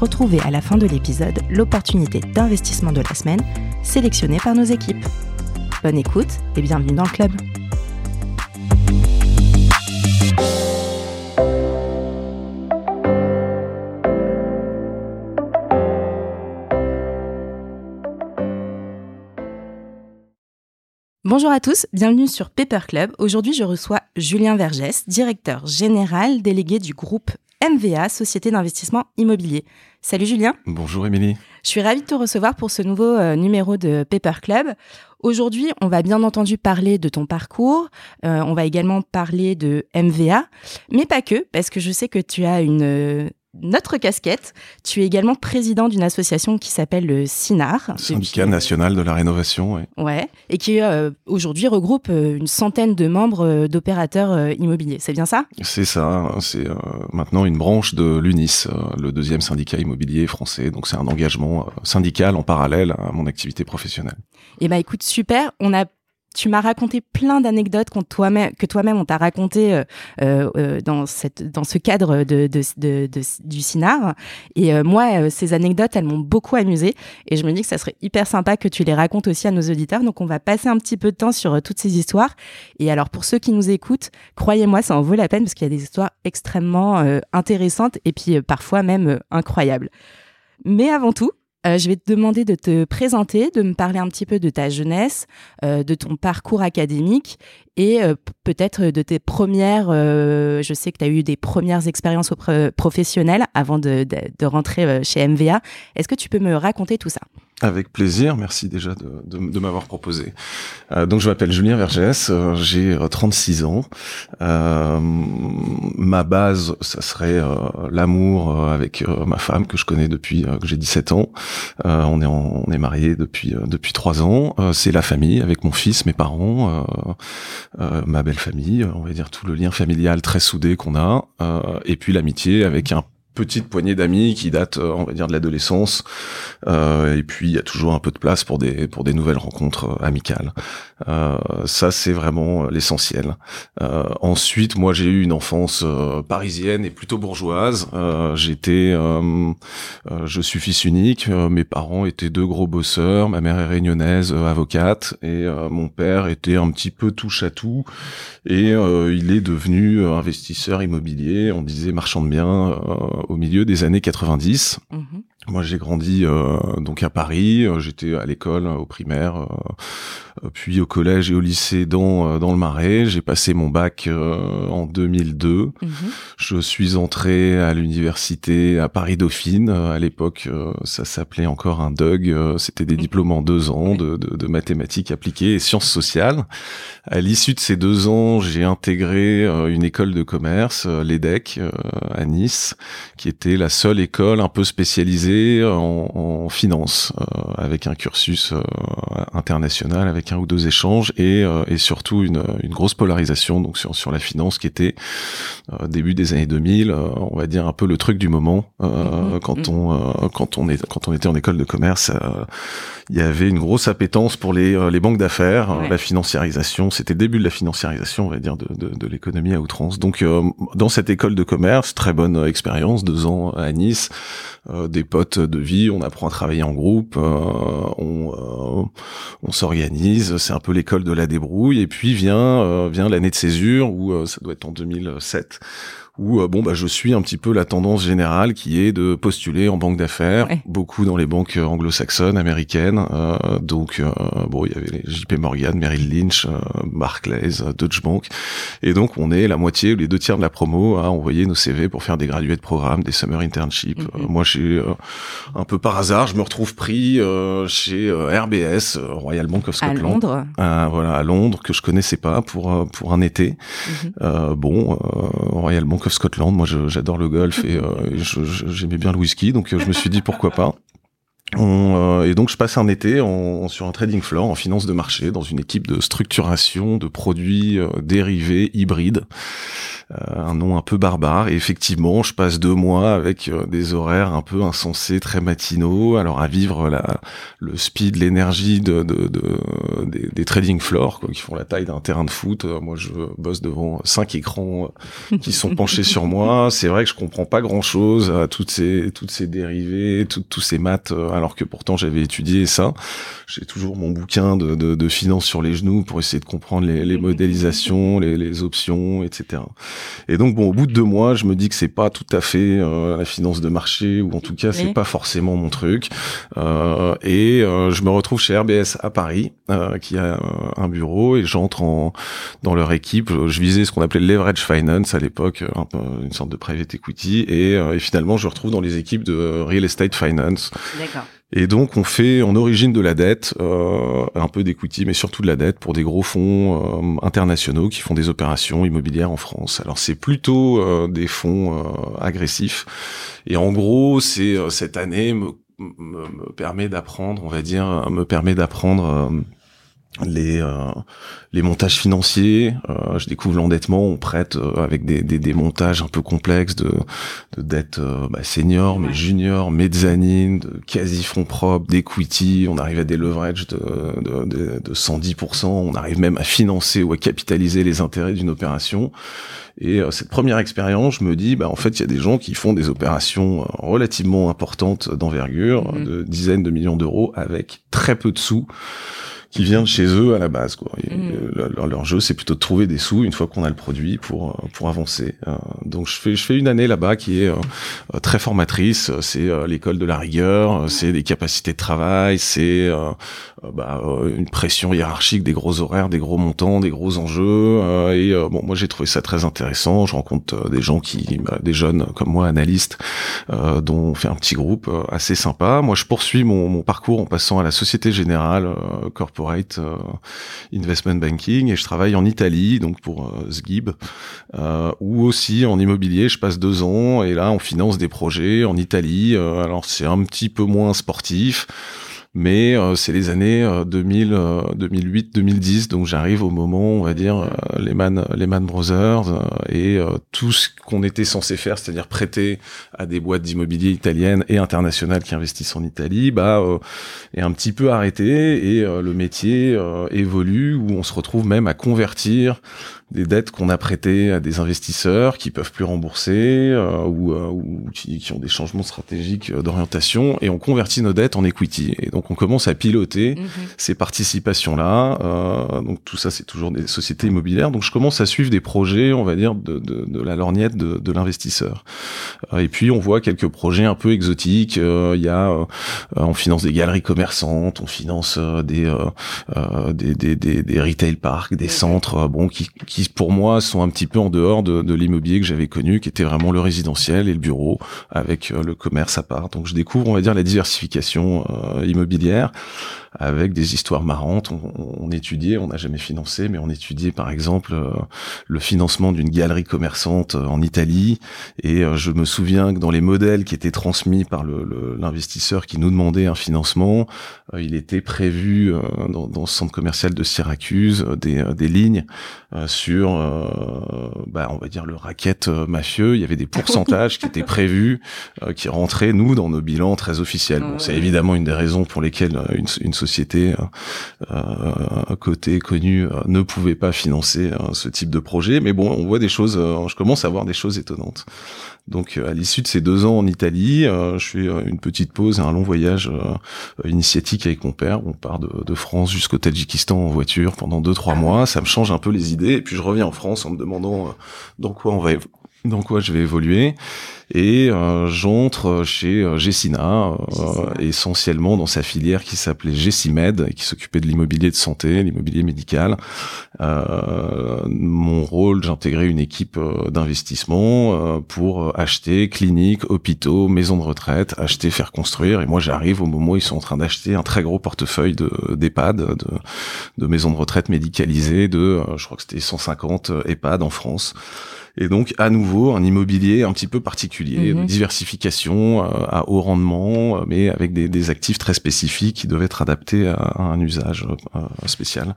Retrouvez à la fin de l'épisode l'opportunité d'investissement de la semaine sélectionnée par nos équipes. Bonne écoute et bienvenue dans le club. Bonjour à tous, bienvenue sur Paper Club. Aujourd'hui, je reçois Julien Vergès, directeur général délégué du groupe MVA, Société d'investissement immobilier. Salut Julien. Bonjour Émilie. Je suis ravie de te recevoir pour ce nouveau euh, numéro de Paper Club. Aujourd'hui, on va bien entendu parler de ton parcours, euh, on va également parler de MVA, mais pas que, parce que je sais que tu as une euh, notre casquette. Tu es également président d'une association qui s'appelle le SINAR. Syndicat national de la rénovation, oui. Ouais, et qui euh, aujourd'hui regroupe euh, une centaine de membres euh, d'opérateurs immobiliers. C'est bien ça? C'est ça. C'est maintenant une branche de l'UNIS, le deuxième syndicat immobilier français. Donc c'est un engagement syndical en parallèle à mon activité professionnelle. Eh ben écoute, super. On a tu m'as raconté plein d'anecdotes que toi-même on t'a raconté euh, euh, euh, dans ce cadre du CINAR et moi ces anecdotes elles m'ont beaucoup amusé et je me dis que ça serait hyper sympa que tu les racontes aussi à nos auditeurs. Donc on va passer un petit peu de temps sur toutes ces histoires. Et alors pour ceux qui nous écoutent croyez-moi ça en vaut la peine parce qu'il y a des histoires extrêmement intéressantes et puis parfois même incroyables. Mais avant tout euh, je vais te demander de te présenter, de me parler un petit peu de ta jeunesse, euh, de ton parcours académique et euh, peut-être de tes premières, je sais que tu as eu des premières expériences professionnelles avant de, de rentrer chez MVA. Est-ce que tu peux me raconter tout ça? Avec plaisir, merci déjà de, m'avoir proposé. Euh, donc je m'appelle Julien Vergès, euh, j'ai 36 euh, ans. Euh, ma base, ça serait l'amour avec ma femme que je connais depuis que j'ai 17 ans. on est en, mariés depuis depuis trois ans. C'est la famille avec mon fils, mes parents, ma belle famille, on va dire tout le lien familial très soudé qu'on a, et puis l'amitié avec un petite poignée d'amis qui datent, euh, on va dire, de l'adolescence. Euh, et puis il y a toujours un peu de place pour des pour des nouvelles rencontres euh, amicales. Euh, ça c'est vraiment euh, l'essentiel. Euh, ensuite, moi j'ai eu une enfance parisienne et plutôt bourgeoise. J'étais, je suis fils unique. mes parents étaient deux gros bosseurs. Ma mère est réunionnaise, avocate, et mon père était un petit peu touche à tout. Et il est devenu investisseur immobilier. On disait marchand de biens au milieu des années 90. Mhm. Moi, j'ai grandi euh, donc à Paris. J'étais à l'école, au primaire, euh, puis au collège et au lycée dans euh, dans le Marais. J'ai passé mon bac en 2002. Mhm. Je suis entré à l'université à Paris Dauphine. À l'époque, ça s'appelait encore un DUG. C'était des diplômes en deux ans de, de, de mathématiques appliquées et sciences sociales. À l'issue de ces deux ans, j'ai intégré une école de commerce, l'EDEC, à Nice, qui était la seule école un peu spécialisée en, en finance, euh, avec un cursus euh, international, avec un ou deux échanges et, euh, et surtout une, une, grosse polarisation donc sur, sur la finance qui était début des années 2000, on va dire un peu le truc du moment mm-hmm. quand mm-hmm. on quand on est quand on était en école de commerce il y avait une grosse appétence pour les, les banques d'affaires, la financiarisation. C'était le début de la financiarisation, on va dire, de, de, de l'économie à outrance. Donc, dans cette école de commerce, très bonne expérience, deux ans à Nice, des potes de vie, on apprend à travailler en groupe, euh, on, euh, on s'organise, c'est un peu l'école de la débrouille, et puis vient, euh, vient l'année de césure, où ça doit être en 2007, où euh, bon bah je suis un petit peu la tendance générale qui est de postuler en banque d'affaires, beaucoup dans les banques euh, anglo-saxonnes, américaines. Euh, donc bon, il y avait les JP Morgan, Merrill Lynch, Barclays, Deutsche Bank, et donc on est la moitié, les deux tiers de la promo à envoyer nos CV pour faire des gradués de programme, des summer internships. Mm-hmm. moi, j'ai un peu par hasard, je me retrouve pris chez RBS, Royal Bank of Scotland, à Londres. voilà, à Londres que je connaissais pas pour pour un été. Mm-hmm. bon, Royal Bank Scotland. Moi, j'adore le golf et euh, j'aimais bien le whisky, donc euh, je me suis dit pourquoi pas. On, et donc je passe un été en, sur un trading floor en finance de marché dans une équipe de structuration de produits dérivés hybrides. Euh, un nom un peu barbare. Et effectivement, je passe deux mois avec euh, des horaires un peu insensés, très matinaux, alors à vivre la, le speed, l'énergie de, de, de des, trading floors quoi, qui font la taille d'un terrain de foot. Euh, moi, je bosse devant cinq écrans qui sont penchés sur moi. C'est vrai que je comprends pas grand-chose à toutes ces toutes ces dérivés, tous ces maths, alors que pourtant j'avais étudié ça. J'ai toujours mon bouquin de, de, de finance sur les genoux pour essayer de comprendre les, les modélisations, les, les options, etc. Et donc bon, au bout de deux mois, je me dis que c'est pas tout à fait euh, la finance de marché ou en tout cas c'est pas forcément mon truc. Euh, et euh, je me retrouve chez RBS à Paris, euh, qui a un bureau et j'entre en dans leur équipe. Je visais ce qu'on appelait le leverage finance à l'époque, une sorte de private equity, et, et finalement je retrouve dans les équipes de real estate finance. D'accord. Et donc on fait en origine de la dette, euh, un peu d'equity, mais surtout de la dette pour des gros fonds euh, internationaux qui font des opérations immobilières en France. Alors c'est plutôt euh, des fonds euh, agressifs. Et en gros, c'est cette année me, me, me permet d'apprendre, on va dire, me permet d'apprendre les euh, les montages financiers euh, je découvre l'endettement on prête euh, avec des, des, des, montages un peu complexes de, de dettes bah, senior mais junior mezzanine de quasi fonds propres d'equity on arrive à des leverages de, de, de, de 110% on arrive même à financer ou à capitaliser les intérêts d'une opération. Et cette première expérience, je me dis, bah en fait, il y a des gens qui font des opérations relativement importantes d'envergure, mmh. de dizaines de millions d'euros, avec très peu de sous qui vient de chez eux à la base. Quoi. Mm. leur, leur, jeu, c'est plutôt de trouver des sous une fois qu'on a le produit pour euh, pour avancer. Euh, donc je fais je fais une année là-bas qui est euh, très formatrice. C'est l'école de la rigueur, c'est des capacités de travail, c'est bah, une pression hiérarchique, des gros horaires, des gros montants, des gros enjeux. et bon, moi j'ai trouvé ça très intéressant. Je rencontre des gens qui, bah, des jeunes comme moi, analystes, dont on fait un petit groupe assez sympa. Moi, je poursuis mon, mon parcours en passant à la Société Générale corporate corporate euh, investment banking et je travaille en Italie donc pour euh, Sgib euh, ou aussi en immobilier je passe deux ans et là on finance des projets en Italie alors c'est un petit peu moins sportif mais euh, c'est les années 2000, 2008, 2010, donc j'arrive au moment, on va dire, euh, les Man, les Man Brothers euh, et tout ce qu'on était censé faire, c'est-à-dire prêter à des boîtes d'immobilier italiennes et internationales qui investissent en Italie, bah est un petit peu arrêté et le métier évolue où on se retrouve même à convertir des dettes qu'on a prêtées à des investisseurs qui peuvent plus rembourser euh, ou, euh, ou qui, qui, ont des changements stratégiques euh, d'orientation et on convertit nos dettes en equity. Et donc on commence à piloter mhm. ces participations là euh, donc tout ça c'est toujours des sociétés immobilières. Donc je commence à suivre des projets on va dire de, de, de la lorgnette de, de l'investisseur. Et puis on voit quelques projets un peu exotiques. Il y a on finance des galeries commerçantes on finance des, des, des, des, des retail parks des centres bon qui, qui pour moi sont un petit peu en dehors de, de l'immobilier que j'avais connu, qui était vraiment le résidentiel et le bureau avec euh, le commerce à part. Donc je découvre, on va dire, la diversification euh, immobilière avec des histoires marrantes. On, on étudiait, on n'a jamais financé, mais on étudiait par exemple euh, le financement d'une galerie commerçante euh, en Italie. Et euh, je me souviens que dans les modèles qui étaient transmis par l'investisseur qui nous demandait un financement, il était prévu dans, dans, ce centre commercial de Syracuse des, des lignes sur, bah, on va dire, le racket mafieux. Il y avait des pourcentages qui étaient prévus, qui rentraient, nous, dans nos bilans très officiels. Bon, c'est évidemment une des raisons pour lesquelles une, une société euh, euh côté connu euh, ne pouvait pas financer euh, ce type de projet. Mais bon, on voit des choses. je commence à voir des choses étonnantes. Donc à l'issue de ces deux ans en Italie, je fais une petite pause et un long voyage initiatique avec mon père. On part de, de France jusqu'au Tadjikistan en voiture pendant deux trois mois. Ça me change un peu les idées. Et puis je reviens en France en me demandant dans quoi on va dans quoi je vais évoluer et euh, j'entre chez euh, Gessina euh, essentiellement dans sa filière qui s'appelait Gessimed qui s'occupait de l'immobilier de santé l'immobilier médical. Euh, mon rôle j'intégrais une équipe d'investissement pour acheter cliniques hôpitaux maisons de retraite acheter faire construire. Et moi j'arrive au moment où ils sont en train d'acheter un très gros portefeuille de d'EHPAD de, de maisons de retraite médicalisées de je crois que c'était 150 EHPAD en France Et donc, à nouveau, un immobilier un petit peu particulier, de mhm. diversification euh, à haut rendement, euh, mais avec des, des, actifs très spécifiques qui doivent être adaptés à, un usage euh, spécial.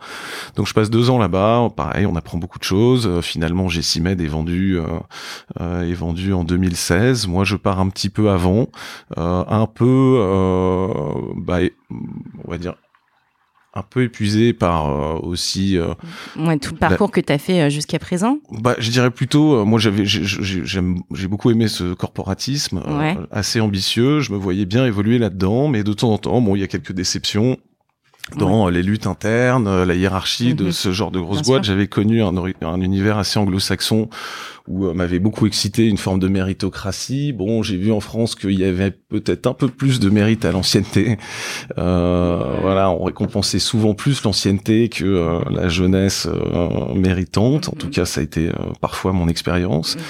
Donc, je passe deux ans là-bas. Pareil, on apprend beaucoup de choses. finalement, Gessimed est vendu est vendu en 2016. Moi, je pars un petit peu avant, un peu, bah, on va dire un peu épuisé par euh, aussi euh, ouais, tout le parcours que tu as fait euh, jusqu'à présent. Bah je dirais plutôt moi j'avais j'ai beaucoup aimé ce corporatisme assez ambitieux. Je me voyais bien évoluer là-dedans mais de temps en temps bon il y a quelques déceptions dans les luttes internes, la hiérarchie de mhm. ce genre de grosses boîtes. J'avais connu un, un, univers assez anglo-saxon où euh, m'avait beaucoup excité une forme de méritocratie. Bon, j'ai vu en France qu'il y avait peut-être un peu plus de mérite à l'ancienneté. Euh, voilà, on récompensait souvent plus l'ancienneté que euh, la jeunesse euh, méritante. En tout mhm. cas, ça a été parfois mon expérience. Mhm.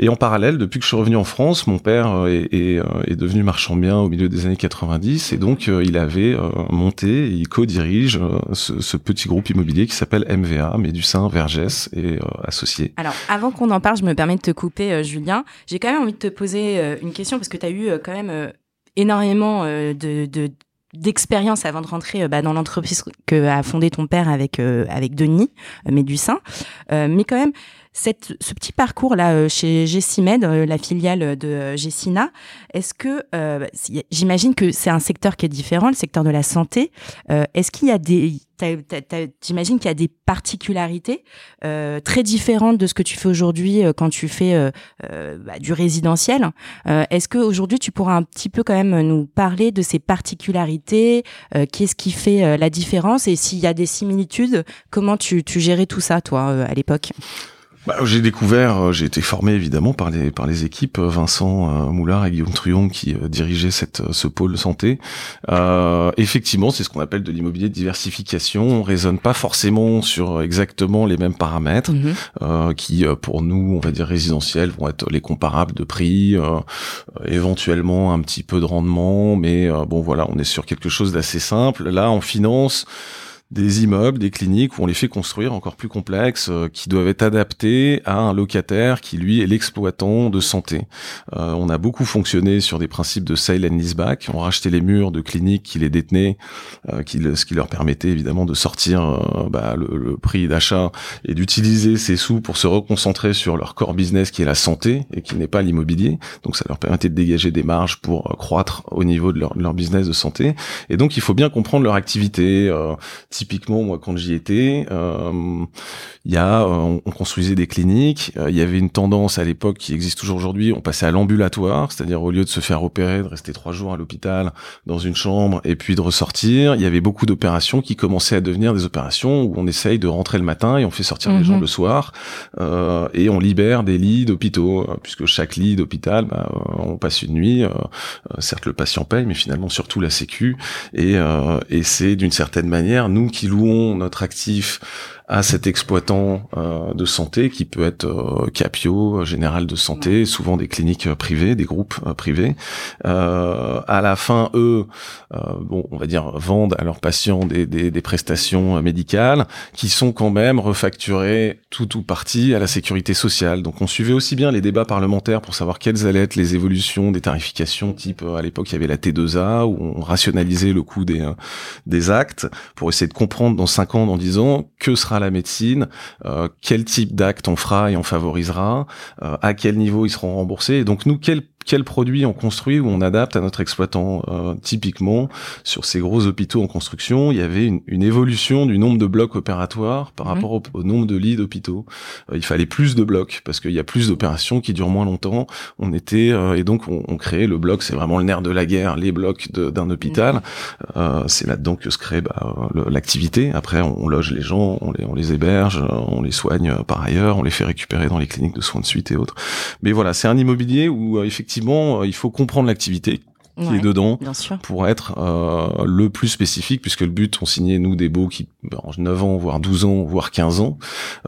Et en parallèle, depuis que je suis revenu en France, mon père est, est, est devenu marchand bien au milieu des années 90 et donc il avait monté, et il co-dirige ce, ce, petit groupe immobilier qui s'appelle MVA, Médusin, Vergès et associés. Alors, avant qu'on en parle, je me permets de te couper, euh, Julien. J'ai quand même envie de te poser euh, une question parce que tu as eu euh, quand même énormément de, d'expérience avant de rentrer bah, dans l'entreprise que a fondé ton père avec avec Denis Médusin. mais quand même, cette, ce petit parcours là chez Gessimed, la filiale de Gessina, est-ce que j'imagine que c'est un secteur qui est différent, le secteur de la santé. est-ce qu'il y a des J'imagine qu'il y a des particularités euh, très différentes de ce que tu fais aujourd'hui euh, quand tu fais euh, euh bah, du résidentiel. Euh, est-ce que aujourd'hui tu pourras un petit peu quand même nous parler de ces particularités Qu'est-ce qui fait la différence Et s'il y a des similitudes, comment tu, tu gérais tout ça toi à l'époque? Bah, j'ai découvert, euh, j'ai été formé évidemment par les par les équipes euh, Vincent euh, Moulard et Guillaume Truon qui dirigeaient cette ce pôle santé. Euh, effectivement, c'est ce qu'on appelle de l'immobilier de diversification. On raisonne pas forcément sur exactement les mêmes paramètres mhm. euh, qui, pour nous, on va dire résidentiels, vont être les comparables de prix, euh, éventuellement un petit peu de rendement, mais bon voilà, on est sur quelque chose d'assez simple. Là, en finance des immeubles, des cliniques où on les fait construire encore plus complexes, euh, qui doivent être adaptés à un locataire qui lui est l'exploitant de santé. Euh, on a beaucoup fonctionné sur des principes de sale and leaseback. On rachetait les murs de cliniques qui les détenaient, euh, qui, ce qui leur permettait évidemment de sortir euh, bah, le, le, prix d'achat et d'utiliser ces sous pour se reconcentrer sur leur core business qui est la santé et qui n'est pas l'immobilier. Donc ça leur permettait de dégager des marges pour croître au niveau de leur, leur, business de santé. Et donc il faut bien comprendre leur activité typiquement, moi, quand j'y étais, euh, il y a, euh, on, construisait des cliniques. Euh, il y avait une tendance à l'époque qui existe toujours aujourd'hui. On passait à l'ambulatoire, c'est-à-dire au lieu de se faire opérer, de rester trois jours à l'hôpital dans une chambre et puis de ressortir, il y avait beaucoup d'opérations qui commençaient à devenir des opérations où on essaye de rentrer le matin et on fait sortir les gens mhm. le soir et on libère des lits d'hôpitaux puisque chaque lit d'hôpital, bah, on passe une nuit. certes, le patient paye, mais finalement surtout la Sécu et, et c'est d'une certaine manière nous qui louons notre actif à cet exploitant euh, de santé qui peut être euh, Capio, Général de santé, souvent des cliniques euh, privées, des groupes euh, privés. Euh, à la fin, eux, bon, on va dire vendent à leurs patients des, des, des, prestations médicales qui sont quand même refacturées tout ou partie à la sécurité sociale. Donc on suivait aussi bien les débats parlementaires pour savoir quelles allaient être les évolutions des tarifications, type à l'époque il y avait la T2A où on rationalisait le coût des des actes pour essayer de comprendre dans cinq ans, dans dix ans, que sera la médecine, euh, quel type d'acte on fera et on favorisera, euh, à quel niveau ils seront remboursés. Et donc nous, quel quel produit on construit ou on adapte à notre exploitant. Euh, typiquement, sur ces gros hôpitaux en construction, il y avait une, une évolution du nombre de blocs opératoires par mhm. rapport au, nombre de lits d'hôpitaux. Euh, il fallait plus de blocs parce qu'il y a plus d'opérations qui durent moins longtemps. On était euh, et donc on, on, créait le bloc, c'est vraiment le nerf de la guerre, les blocs d'un hôpital. Mhm. c'est là-dedans que se crée bah, l'activité. Après, on, loge les gens, on les, on les héberge, on les soigne par ailleurs, on les fait récupérer dans les cliniques de soins de suite et autres. Mais voilà, c'est un immobilier où effectivement euh, il faut comprendre l'activité qui est dedans pour être euh, le plus spécifique puisque le but on signait nous des baux qui en 9 ans voire 12 ans voire 15 ans.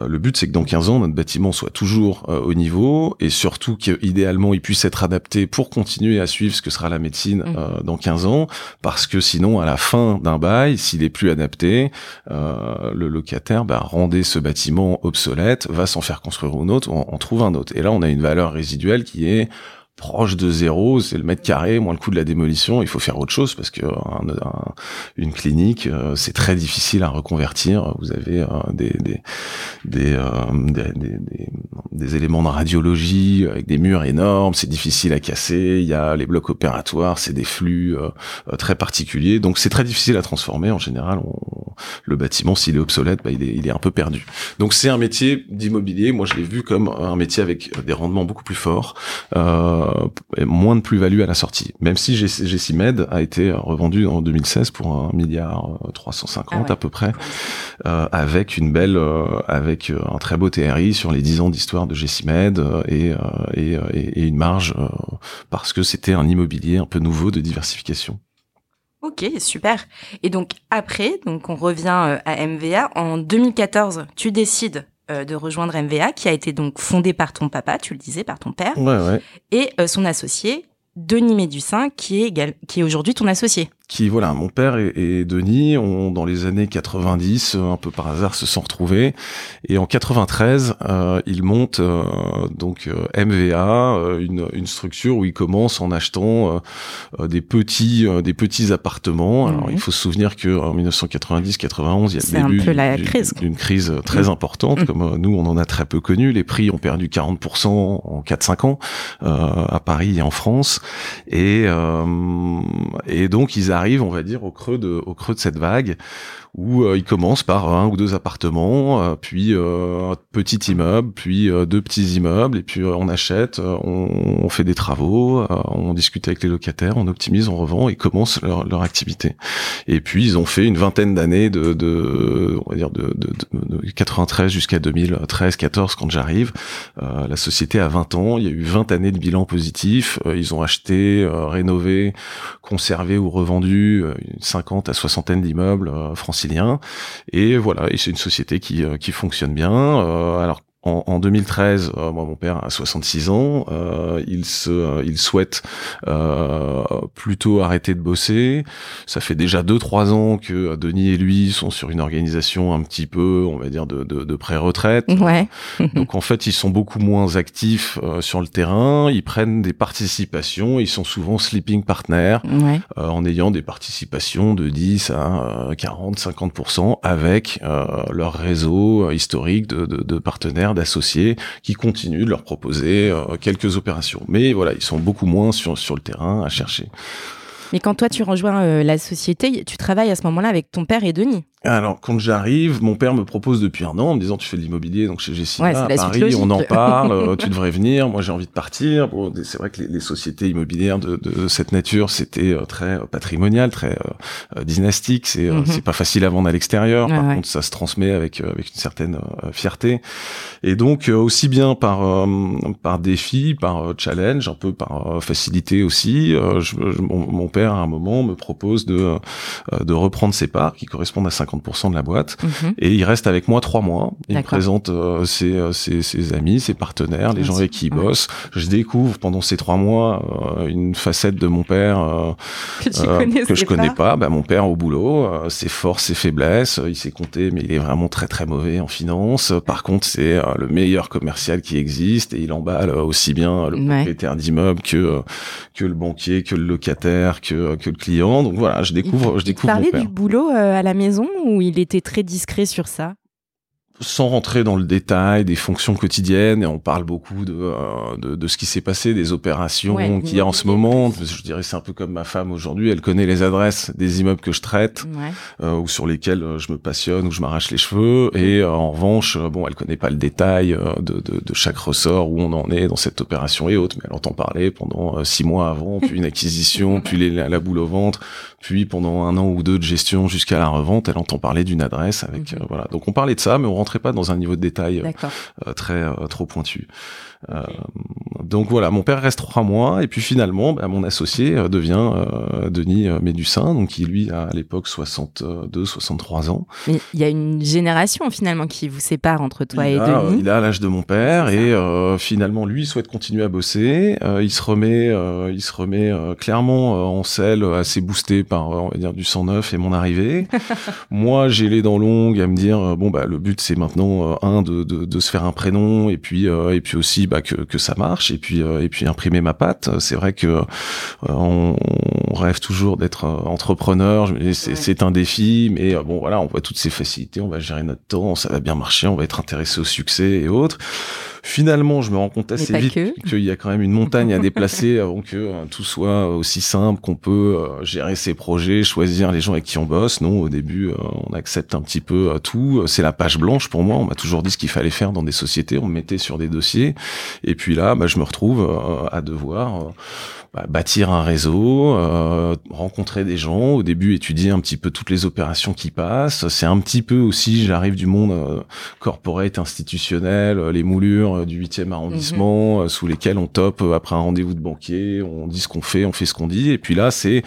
Euh, le but c'est que dans 15 ans notre bâtiment soit toujours euh, au niveau et surtout qu'idéalement il puisse être adapté pour continuer à suivre ce que sera la médecine euh, dans 15 ans. Parce que sinon à la fin d'un bail s'il est plus adapté euh, le locataire bah, rendait ce bâtiment obsolète va s'en faire construire un autre on, on trouve un autre. Et là on a une valeur résiduelle qui est proche de zéro, c'est le mètre carré, moins le coût de la démolition. Il faut faire autre chose parce que un- un- une clinique, euh, c'est très difficile à reconvertir. Vous avez euh, des des euh, des, des- éléments de radiologie avec des murs énormes, c'est difficile à casser. Il y a les blocs opératoires, c'est des flux euh, euh, très particuliers, donc c'est très difficile à transformer. En général, le bâtiment, s'il est obsolète, bah, il, est, il est un peu perdu. Donc c'est un métier d'immobilier. Moi, je l'ai vu comme un métier avec des rendements beaucoup plus forts, euh, moins de plus-value à la sortie. Même si Gessimed a été revendu en 2016 pour un milliard euh, 350 Ah ouais. à peu près, euh, avec une belle, euh, avec euh, un très beau TRI sur les 10 ans d'histoire de euh, et, euh, et, euh, une marge euh, parce que c'était un immobilier un peu nouveau de diversification. Ok, super. Et donc après, donc on revient euh, à MVA. En 2014, tu décides euh, de rejoindre MVA, qui a été donc fondé par ton papa, tu le disais, par ton père, Ouais, ouais. et euh, son associé, Denis Médussin, qui est, qui est aujourd'hui ton associé. Qui voilà mon père et, et Denis ont dans les années 90 euh, un peu par hasard se sont retrouvés et en 93 euh, ils montent euh, donc euh, MVA euh, une, une structure où ils commencent en achetant euh, euh, des petits euh, des petits appartements alors Mhm. il faut se souvenir que en 1990 91 il y a C'est le un début peu la d'une- crise. d'une crise très Mhm. importante Mhm. comme nous on en a très peu connu les prix ont perdu 40% en 4-5 ans euh, à Paris et en France et euh, et donc ils arrivent, on va dire, au creux de au creux de cette vague où euh, ils commencent par un ou deux appartements, euh, puis euh, un petit immeuble, puis euh, deux petits immeubles, et puis euh, on achète, on, on fait des travaux, on discute avec les locataires, on optimise, on revend, et commencent leur, leur activité. Et puis ils ont fait une vingtaine d'années de, de, on va dire de, de, de- de 93 jusqu'à 2013-14 quand j'arrive. La société a 20 ans, il y a eu 20 années de bilan positif. Ils ont acheté, rénové, conservé ou revendu une 50 à soixantaine d'immeubles euh, Et voilà, et c'est une société qui, euh, qui fonctionne bien. Euh, alors en, en 2013, euh, moi mon père a 66 ans, euh, il se, euh, il souhaite euh, plutôt arrêter de bosser. Ça fait déjà deux trois ans que euh, Denis et lui sont sur une organisation un petit peu, on va dire de, de, de pré-retraite. Ouais. Donc en fait, ils sont beaucoup moins actifs euh, sur le terrain, ils prennent des participations, ils sont souvent sleeping partners Ouais. euh, en ayant des participations de 10 à euh, 40, 50% avec euh, leur réseau historique de, de, de partenaires, d'associés qui continuent de leur proposer euh, quelques opérations. Mais voilà, ils sont beaucoup moins sur, sur le terrain à chercher. Mais quand toi tu rejoins euh, la société, tu travailles à ce moment-là avec ton père et Denis. Alors, quand j'arrive, mon père me propose depuis un an en me disant tu fais de l'immobilier donc chez Jessica Ouais, à Paris, on en parle, euh, tu devrais venir. Moi, j'ai envie de partir. Bon, c'est vrai que les, les sociétés immobilières de, de cette nature, c'était euh, très euh, patrimonial, très euh, dynastique. C'est Mhm. c'est pas facile à vendre à l'extérieur. Par ouais. contre, ça se transmet avec avec une certaine euh, fierté. Et donc, euh, aussi bien par par défi, par challenge, un peu par facilité aussi. je- je- mon, mon père, à un moment, me propose de de reprendre ses parts qui correspondent à 50% de la boîte. Mhm. Et il reste avec moi trois mois. Il me présente euh, ses, euh, ses, ses amis, ses partenaires, les gens avec qui il Ouais. bosse. Je découvre pendant ces trois mois euh, une facette de mon père euh, Que euh, que je connais pas. pas. Bah, mon père au boulot, euh, ses forces, ses faiblesses. il sait compter, mais il est vraiment très très mauvais en finance. Par contre, c'est le meilleur commercial qui existe et il emballe aussi bien le Ouais. propriétaire d'immeuble que que le banquier, que le locataire, que que le client. Donc voilà, je découvre, je découvre père. du boulot euh, à la maison ou il était très discret sur ça? Sans rentrer dans le détail des fonctions quotidiennes, et on parle beaucoup de, euh, de, de ce qui s'est passé, des opérations Ouais, qu'il y a en ce moment. Je dirais c'est un peu comme ma femme aujourd'hui, elle connaît les adresses des immeubles que je traite Ouais. euh, ou sur lesquels euh, je me passionne ou je m'arrache les cheveux. Et euh, en revanche, bon, elle connaît pas le détail de, de, de chaque ressort où on en est dans cette opération et autres, mais elle entend parler pendant six mois avant, puis une acquisition, puis les, la, la boule au ventre, puis pendant un an ou deux de gestion jusqu'à la revente, elle entend parler d'une adresse avec Mhm. euh, voilà. Donc on parlait de ça, mais on rentrait pas dans un niveau de détail euh, euh, très euh, trop pointu. Euh, donc voilà, mon père reste trois mois et puis finalement, bah, mon associé euh, devient euh, Denis Médussin, donc qui lui a à l'époque 62, 63 ans. Mais il y a une génération finalement qui vous sépare entre toi et Denis. Il a l'âge de mon père et finalement lui souhaite continuer à bosser. il se remet, il se remet clairement en selle, assez boosté par on va dire du 109 et mon arrivée. Moi, j'ai les dents longues à me dire bon bah le but c'est maintenant un de, de, de, se faire un prénom et puis et puis aussi bah, que, que ça marche et puis euh, et puis imprimer ma patte. C'est vrai que euh, on, rêve toujours d'être euh, entrepreneur. C'est un défi, mais bon voilà, on voit toutes ces facilités, on va gérer notre temps, ça va bien marcher, on va être intéressé au succès et autres. Finalement, je me rends compte assez vite qu'il y a quand même une montagne à déplacer avant que tout soit aussi simple qu'on peut gérer ses projets, choisir les gens avec qui on bosse. Non, au début, on accepte un petit peu tout. C'est la page blanche pour moi. On m'a toujours dit ce qu'il fallait faire dans des sociétés. On me mettait sur des dossiers. Et puis là, bah, je me retrouve euh, à devoir euh, bah, bâtir un réseau, euh, rencontrer des gens, au début étudier un petit peu toutes les opérations qui passent. C'est un petit peu aussi, j'arrive du monde euh, corporate, institutionnel, euh, les moulures du 8e arrondissement, mhm. sous lesquels on top après un rendez-vous de banquier, on dit ce qu'on fait, on fait ce qu'on dit. Et puis là, c'est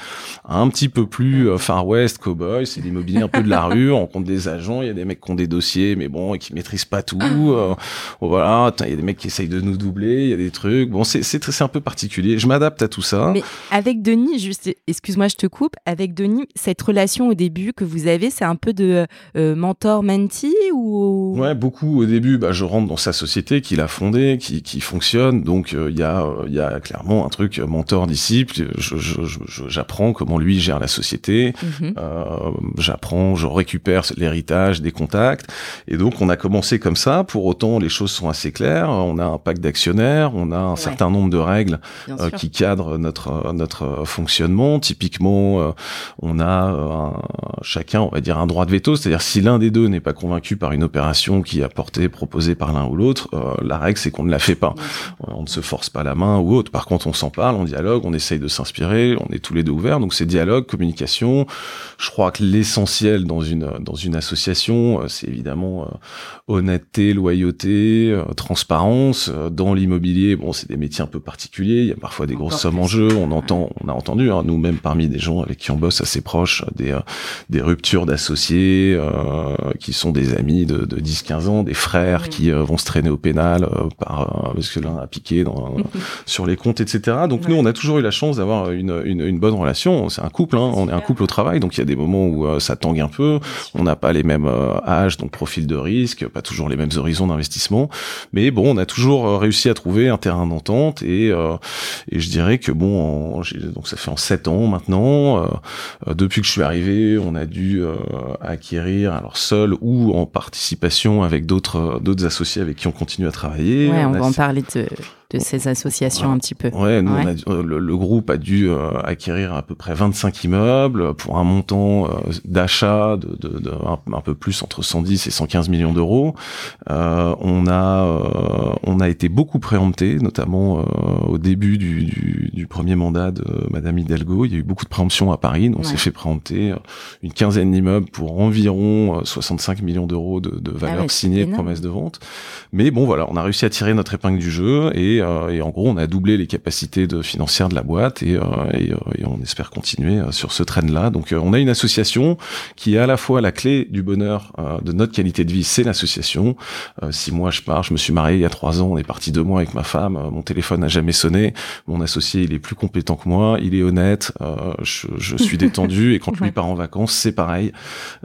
un petit peu plus Far West, cowboy, c'est l'immobilier un peu de la rue, on rencontre des agents, il y a des mecs qui ont des dossiers, mais bon, et qui maîtrisent pas tout. voilà, il y a des mecs qui essayent de nous doubler, il y a des trucs. Bon, c'est c'est un peu particulier. Je m'adapte à tout ça. Mais avec Denis, juste, excuse-moi, je te coupe. Avec Denis, cette relation au début que vous avez, c'est un peu de euh, mentor-mentee ou? Ouais, beaucoup. Au début, bah, je rentre dans sa société qu'il a fondée, qui, qui fonctionne. Donc, euh, il y a, il y a clairement un truc mentor-disciple. J'apprends comment lui gère la société. Mhm. euh, j'apprends, je récupère l'héritage, des contacts. Et donc, on a commencé comme ça. Pour autant, les choses sont assez claires. On a un pacte d'actionnaires, on a un certain nombre de règles euh, qui cadrent notre notre fonctionnement. Typiquement, euh, on a euh, chacun, on va dire, un droit de veto, c'est-à-dire si l'un des deux n'est pas convaincu par une opération qui est apportée, proposée par l'un ou l'autre, la règle c'est qu'on ne la fait pas. On ne se force pas la main ou autre. Par contre, on s'en parle, on dialogue, on essaye de s'inspirer, on est tous les deux ouverts. Donc c'est dialogue, communication. Je crois que l'essentiel dans une dans une association, c'est évidemment honnêteté, loyauté, transparence. Dans l'immobilier, bon, c'est des métiers un peu particuliers. Il y a parfois des grosses sommes en jeu. On entend, on a entendu, hein, nous-mêmes parmi des gens avec qui on bosse assez proches, des, euh, des ruptures d'associés euh, qui sont des amis de, de 10-15 ans, des frères qui euh, vont se traîner au pénal par parce que l'un a piqué dans, sur les comptes, etc. Donc nous, on a toujours eu la chance d'avoir une, une, une, bonne relation. C'est un couple, hein, on est un couple au travail, donc il y a des moments où ça tangue un peu. On n'a pas les mêmes âges, donc profil de risque, pas toujours les mêmes horizons d'investissement, mais bon, on a toujours réussi à trouver un terrain d'entente et, et je dirais que bon, donc ça fait en sept ans maintenant. Euh, euh, depuis que je suis arrivé, on a dû euh, acquérir, alors seul ou en participation avec d'autres d'autres associés avec qui on continue à travailler. Ouais, on, va en parler de de ces associations un petit peu. Ouais, nous, euh, le, groupe a dû euh, acquérir à peu près 25 immeubles pour un montant euh, d'achat de, de, de un, peu plus entre 110 et 115 millions d'euros. on a on a été beaucoup préempté, notamment au début du, du, du, premier mandat de Madame Hidalgo. Il y a eu beaucoup de préemptions à Paris. On s'est fait préempter une quinzaine d'immeubles pour environ 65 millions d'euros de, de ah valeur signée, de promesses de vente. Mais bon, voilà, on a réussi à tirer notre épingle du jeu et euh, et en gros, on a doublé les capacités de financières de la boîte et, euh, euh, et, on espère continuer sur ce train-là. Donc, on a une association qui est à la fois la clé du bonheur de notre qualité de vie, c'est l'association. si moi je pars, je me suis marié il y a trois ans, on est parti deux mois avec ma femme, mon téléphone n'a jamais sonné, mon associé il est plus compétent que moi, il est honnête, je, je, suis détendu et quand lui part en vacances, c'est pareil.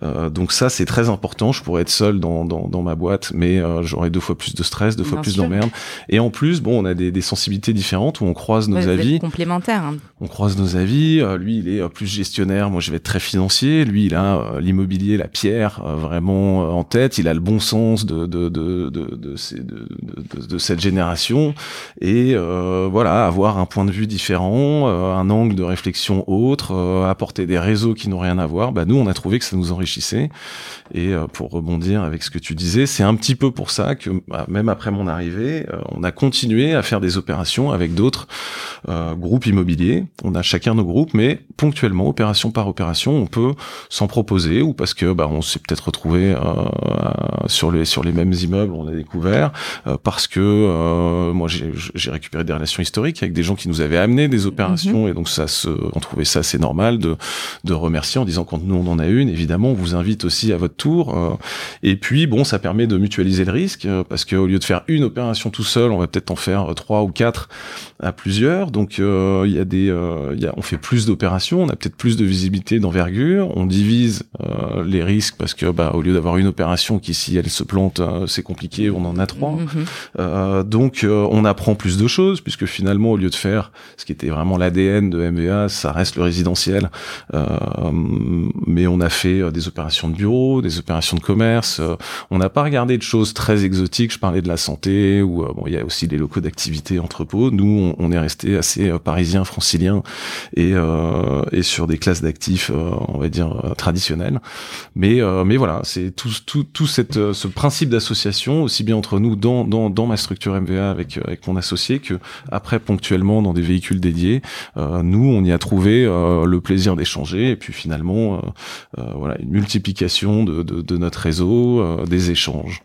donc ça, c'est très important. Je pourrais être seul dans, dans, dans ma boîte, mais j'aurais deux fois plus de stress, deux fois plus d'emmerde. Et en plus, bon, on a des, sensibilités différentes où on croise nos avis. Complémentaires. Hein. On croise nos avis. Euh, lui, il est euh, plus gestionnaire. Moi, je vais être très financier. Lui, il a euh, l'immobilier, la pierre vraiment en tête. Il a le bon sens de de de de, de, de cette génération. Et voilà, avoir un point de vue différent, un angle de réflexion autre, apporter des réseaux qui n'ont rien à voir. Bah nous, on a trouvé que ça nous enrichissait. Et pour rebondir avec ce que tu disais, c'est un petit peu pour ça que bah, même après mon arrivée, on a continué à faire des opérations avec d'autres groupes immobiliers. On a chacun nos groupes, mais ponctuellement, opération par opération, on peut s'en proposer ou parce que bah, on s'est peut-être retrouvé sur les sur les mêmes immeubles, on a découvert parce que moi j'ai récupéré des relations historiques avec des gens qui nous avaient amené des opérations mhm. et donc ça se, on trouvait ça assez normal de de remercier en disant quand nous on en a une, évidemment on vous invite aussi à votre tour. et puis bon, ça permet de mutualiser le risque parce qu'au lieu de faire une opération tout seul, on va peut-être en faire trois ou quatre à plusieurs. Donc il y a des, y a, on fait plus d'opérations, on a peut-être plus de visibilité d'envergure, on divise les risques parce que bah au lieu d'avoir une opération qui si elle se plante c'est compliqué, on en a trois. Mhm. donc on apprend plus de choses puisque finalement au lieu de faire ce qui était vraiment l'ADN de MVA, ça reste le résidentiel. Euh, mais on a fait euh, des opérations de bureau, des opérations de commerce. Euh, on n'a pas regardé de choses très exotiques. Je parlais de la santé ou bon, il y a aussi des locaux d'activité, entrepôts. Nous, on, est resté assez parisien, francilien et, et sur des classes d'actifs, on va dire traditionnelles. Mais mais voilà, c'est tout tout tout cette ce principe d'association aussi bien entre nous dans dans dans ma structure MVA avec avec mon associé que après ponctuellement dans des véhicules dédiés. Euh, nous, on y a trouvé euh, le plaisir d'échanger et puis finalement, euh, voilà, une multiplication de, de, de notre réseau, des échanges.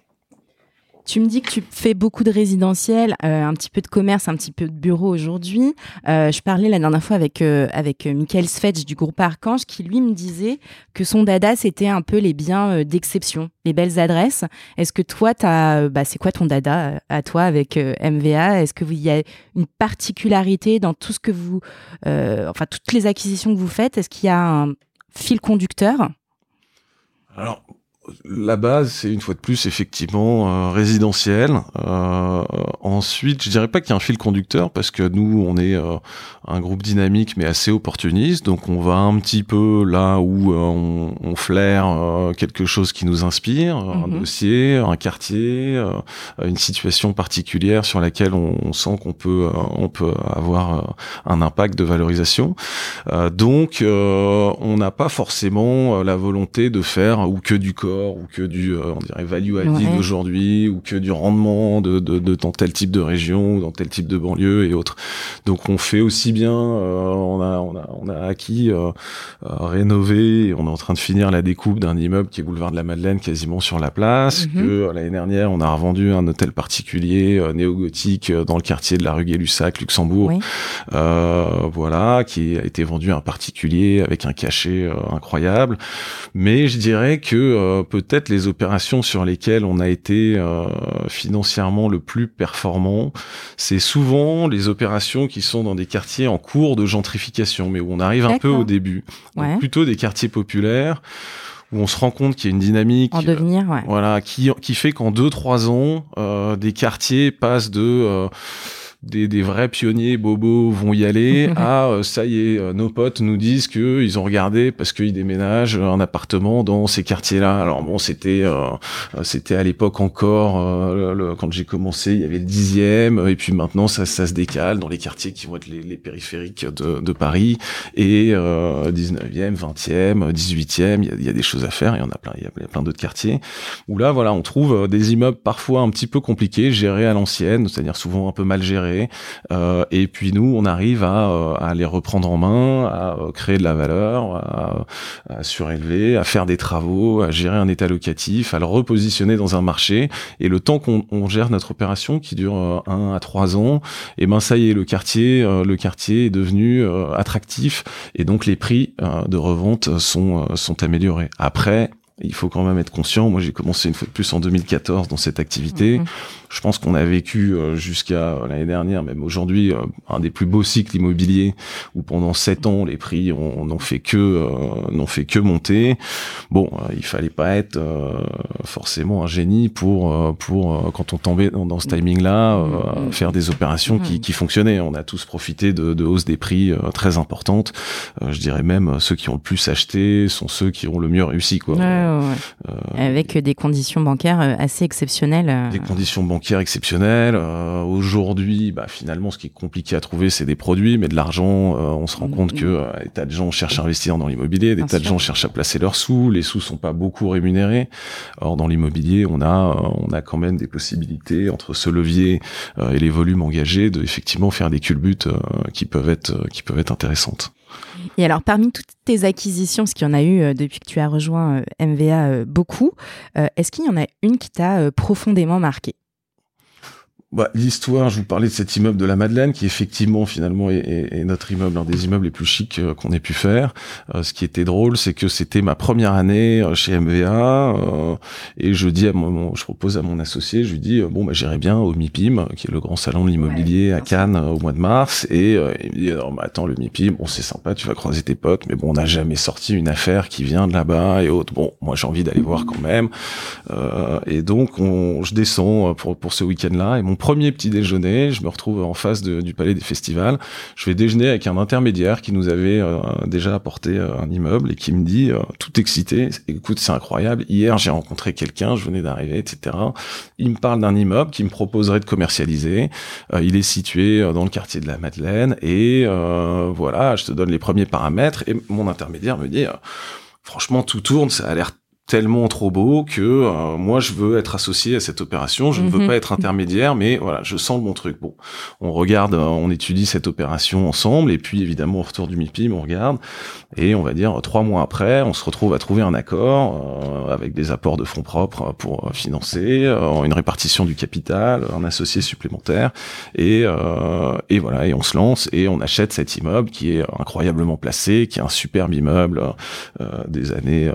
Tu me dis que tu fais beaucoup de résidentiel, euh, un petit peu de commerce, un petit peu de bureau aujourd'hui. Euh, je parlais la dernière fois avec euh, avec Michael Svetch du groupe Archange qui lui me disait que son dada c'était un peu les biens d'exception, les belles adresses. Est-ce que toi t'as bah c'est quoi ton dada à toi avec MVA Est-ce vous y a une particularité dans tout ce que vous enfin toutes les acquisitions que vous faites? Est-ce qu'il y a un fil conducteur? Alors la base, c'est une fois de plus effectivement euh, résidentiel. Euh, ensuite, je dirais pas qu'il y a un fil conducteur parce que nous, on est euh, un groupe dynamique mais assez opportuniste, donc on va un petit peu là où on, on, flaire quelque chose qui nous inspire, un mhm. dossier, un quartier, une situation particulière sur laquelle on, sent qu'on peut on peut avoir un impact de valorisation. donc, on n'a pas forcément la volonté de faire ou que du corps ou que du euh, on dirait value added aujourd'hui ou que du rendement de, de, de, dans tel type de région ou dans tel type de banlieue et autres. Donc on fait aussi bien, euh, on a on a on a acquis, euh, rénové, et on est en train de finir la découpe d'un immeuble qui est boulevard de la Madeleine quasiment sur la place. Mhm. Que l'année dernière on a revendu un hôtel particulier néo-gothique dans le quartier de la rue Gay-Lussac, Luxembourg. voilà, qui a été vendu à un particulier avec un cachet incroyable. Mais je dirais que peut-être les opérations sur lesquelles on a été euh, financièrement le plus performant, c'est souvent les opérations qui sont dans des quartiers en cours de gentrification, mais où on arrive un peu au début. plutôt des quartiers populaires où on se rend compte qu'il y a une dynamique, en devenir, ouais. voilà, qui qui fait qu'en deux trois ans, euh, des quartiers passent de euh, des, des, vrais pionniers bobos vont y aller. ah, euh, ça y est, euh, nos potes nous disent que ils ont regardé parce qu'ils déménagent un appartement dans ces quartiers-là. Alors bon, c'était euh, c'était à l'époque encore quand j'ai commencé, il y avait le dixième, et puis maintenant ça, ça se décale dans les quartiers qui vont être les, les périphériques de, de, Paris et 19e, 20e, 18e. Il y a, il y a des choses à faire. Il y en a plein. Il y a plein d'autres quartiers où là, voilà, on trouve des immeubles parfois un petit peu compliqués, gérés à l'ancienne, c'est-à-dire souvent un peu mal gérés euh, et puis nous, on arrive à, euh, à, les reprendre en main, à euh, créer de la valeur, à, surélever, à faire des travaux, à gérer un état locatif, à le repositionner dans un marché. Et le temps qu'on gère notre opération, qui dure un à trois ans, et eh ben ça y est, le quartier, le quartier est devenu attractif, et donc les prix de revente sont améliorés. Après, il faut quand même être conscient. Moi, j'ai commencé une fois de plus en 2014 dans cette activité. Mhm. Je pense qu'on a vécu euh, jusqu'à l'année dernière, même aujourd'hui, euh, un des plus beaux cycles immobiliers où pendant sept ans les prix n'ont fait que euh, n'ont fait que monter. Bon, il fallait pas être forcément un génie pour pour quand on tombait dans, ce timing-là mhm. faire des opérations qui, qui fonctionnaient. On a tous profité de, de hausses des prix très importantes. je dirais même ceux qui ont le plus acheté sont ceux qui ont le mieux réussi, quoi. Avec des conditions bancaires assez exceptionnelles. Des conditions bancaires exceptionnelles. Aujourd'hui, bah, finalement, ce qui est compliqué à trouver, c'est des produits, mais de l'argent, on se rend compte que des tas de gens cherchent à investir dans l'immobilier, des tas de gens cherchent à placer leurs sous, les sous sont pas beaucoup rémunérés. Or, dans l'immobilier, on a, on a quand même des possibilités entre ce levier et les volumes engagés de effectivement faire des culbutes qui peuvent être, qui peuvent être intéressantes. Et alors, parmi toutes tes acquisitions, ce qu'il y en a eu euh, depuis que tu as rejoint euh, MVA euh, beaucoup, est-ce qu'il y en a une qui t'a profondément marqué? Bah, l'histoire, je vous parlais de cet immeuble de la Madeleine, qui effectivement finalement est, est, notre immeuble, un des immeubles les plus chics euh, qu'on ait pu faire. Euh, ce qui était drôle, c'est que c'était ma première année euh, chez MVA, et je dis à mon, je propose à mon associé, je lui dis bon bah j'irai bien au MIPIM, qui est le grand salon de l'immobilier à Cannes au mois de mars, et il me dit alors bah, attends le MIPIM, bon c'est sympa, tu vas croiser tes potes, mais bon on n'a jamais sorti une affaire qui vient de là-bas et autres. Bon moi j'ai envie d'aller voir quand même, et donc on, je descends pour pour ce week-end-là, et mon premier petit déjeuner, je me retrouve en face du palais des festivals. Je vais déjeuner avec un intermédiaire qui nous avait euh, déjà apporté euh, un immeuble et qui me dit, euh, tout excité, écoute, c'est incroyable. Hier, j'ai rencontré quelqu'un, je venais d'arriver, etc. Il me parle d'un immeuble qui me proposerait de commercialiser. il est situé dans le quartier de la Madeleine et voilà, je te donne les premiers paramètres et mon intermédiaire me dit, franchement, tout tourne, ça a l'air tellement trop beau que euh, moi je veux être associé à cette opération, je ne veux mhm. pas être intermédiaire, mais voilà, je sens bon truc. Bon, on regarde, euh, on étudie cette opération ensemble, et puis évidemment au retour du MIPIM, on regarde, et on va dire trois mois après, on se retrouve à trouver un accord euh, avec des apports de fonds propres pour financer, une répartition du capital, un associé supplémentaire, et, et voilà, et on se lance et on achète cet immeuble qui est incroyablement placé, qui est un superbe immeuble des années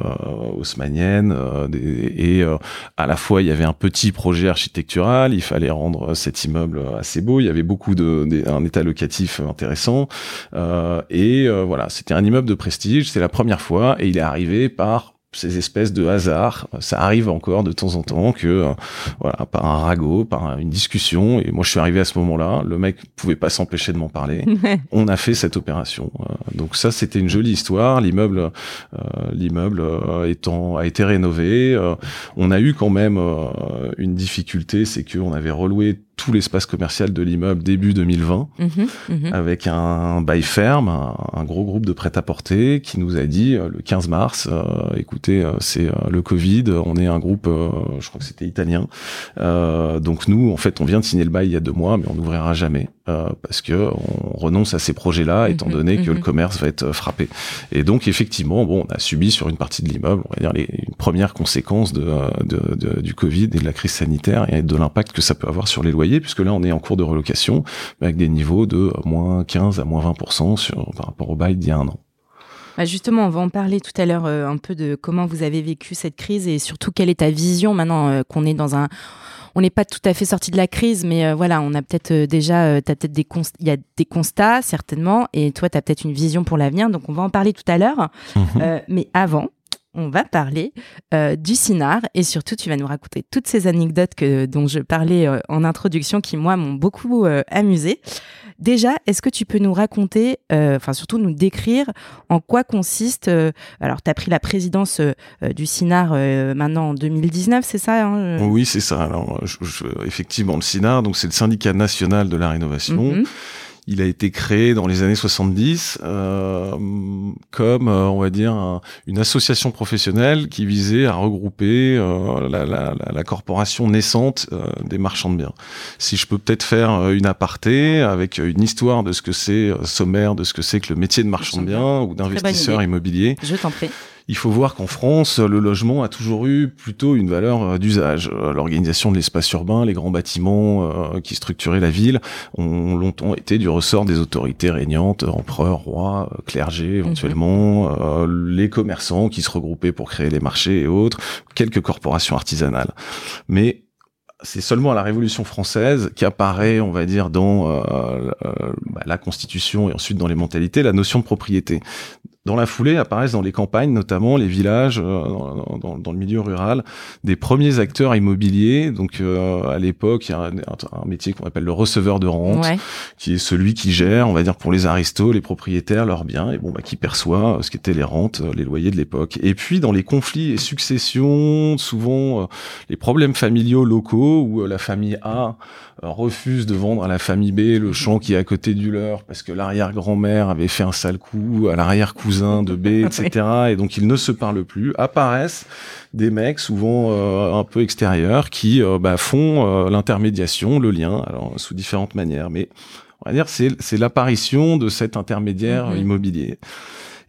haussmanniennes euh, et euh, à la fois il y avait un petit projet architectural, il fallait rendre cet immeuble assez beau, il y avait beaucoup de, un état locatif intéressant et euh, voilà, c'était un immeuble de prestige, c'est la première fois et il est arrivé par ces espèces de hasards. Ça arrive encore de temps en temps que, euh, voilà, par un ragot, par une discussion. Et moi, je suis arrivé à ce moment-là. Le mec pouvait pas s'empêcher de m'en parler. On a fait cette opération. Euh, donc ça, c'était une jolie histoire. L'immeuble, euh, l'immeuble étant a été rénové. on a eu quand même une difficulté, c'est qu'on avait reloué tout l'espace commercial de l'immeuble début 2020 mhm, mhm. avec un bail ferme, un, gros groupe de prêt-à-porter qui nous a dit euh, le 15 mars, euh, écoutez, euh, c'est le Covid, on est un groupe, je crois que c'était italien, donc nous, en fait, on vient de signer le bail il y a deux mois, mais on n'ouvrira jamais parce que on renonce à ces projets-là, étant mhm, donné que le commerce va être frappé. Et donc, effectivement, bon, on a subi sur une partie de l'immeuble, on va dire, les, une première conséquence de, de, du Covid et de la crise sanitaire et de l'impact que ça peut avoir sur les loyers puisque là on est en cours de relocation, avec des niveaux de moins 15 à moins 20% sur, par rapport au bail d'il y a un an. Bah, justement, on va en parler tout à l'heure euh, un peu de comment vous avez vécu cette crise et surtout quelle est ta vision maintenant euh, qu'on est dans un on n'est pas tout à fait sorti de la crise, mais euh, voilà, on a peut-être déjà, peut-être des il y a des constats certainement, et toi, tu as peut-être une vision pour l'avenir, donc on va en parler tout à l'heure. Mhm. mais avant, on va parler euh, du Cinar et surtout tu vas nous raconter toutes ces anecdotes que, dont je parlais euh, en introduction qui moi m'ont beaucoup euh, amusé. Déjà, est-ce que tu peux nous raconter, enfin surtout nous décrire en quoi consiste, alors tu as pris la présidence du CINAR maintenant en 2019, c'est ça hein, Oui, c'est ça. Alors, effectivement, le CINAR, donc c'est le syndicat national de la rénovation. Mm-hmm. Il a été créé dans les années 70 euh, comme, euh, on va dire, une association professionnelle qui visait à regrouper euh, la, la, la, corporation naissante euh, des marchands de biens. Si je peux peut-être faire une aparté avec une histoire de ce que c'est sommaire, de ce que c'est que le métier de marchand de biens ou d'investisseur immobilier. Je t'en prie il faut voir qu'en France, le logement a toujours eu plutôt une valeur euh, d'usage. Euh, l'organisation de l'espace urbain, les grands bâtiments euh, qui structuraient la ville ont longtemps été du ressort des autorités régnantes, empereurs, rois, clergés éventuellement, mhm. les commerçants qui se regroupaient pour créer les marchés et autres, quelques corporations artisanales. Mais c'est seulement à la Révolution française qu'apparaît, on va dire, dans bah, la Constitution et ensuite dans les mentalités, la notion de propriété Dans la foulée apparaissent dans les campagnes, notamment les villages, dans, dans, le milieu rural, des premiers acteurs immobiliers. Donc à l'époque, il y a un, métier qu'on appelle le receveur de rente, qui est celui qui gère, on va dire pour les aristos, les propriétaires, leurs biens, et bon, bah, qui perçoit ce qu'étaient les rentes, les loyers de l'époque. Et puis dans les conflits et successions, souvent les problèmes familiaux locaux où la famille A refuse de vendre à la famille B le champ qui est à côté du leur parce que l'arrière-grand-mère avait fait un sale coup à l'arrière-cousin de B, etc. Et donc ils ne se parlent plus. Apparaissent des mecs souvent euh, un peu extérieurs qui euh, bah, font euh, l'intermédiation, le lien, alors sous différentes manières. Mais on va dire c'est c'est l'apparition de cet intermédiaire mm-hmm. immobilier.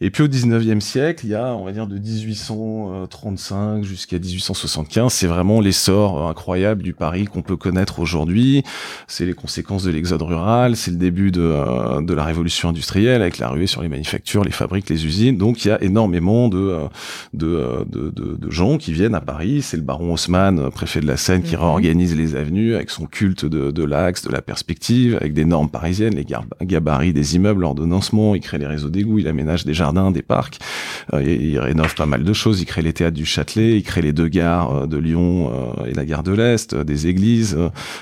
Et puis au 19e siècle, il y a, on va dire, de 1835 jusqu'à 1875, c'est vraiment l'essor incroyable du Paris qu'on peut connaître aujourd'hui. C'est les conséquences de l'exode rural, c'est le début de, euh, de la révolution industrielle avec la ruée sur les manufactures, les fabriques, les usines. Donc il y a énormément de, euh, euh, de, de, de, gens qui viennent à Paris. C'est le baron Haussmann, préfet de la Seine, qui mhm. réorganise les avenues avec son culte de, de l'axe, de la perspective, avec des normes parisiennes, les gabarits des immeubles, l'ordonnancement, il crée les réseaux d'égouts, il aménage des jardins des parcs. Euh, il, rénove pas mal de choses. Il crée les théâtres du Châtelet, il crée les deux gares euh, de Lyon euh, et la gare de l'Est, des églises.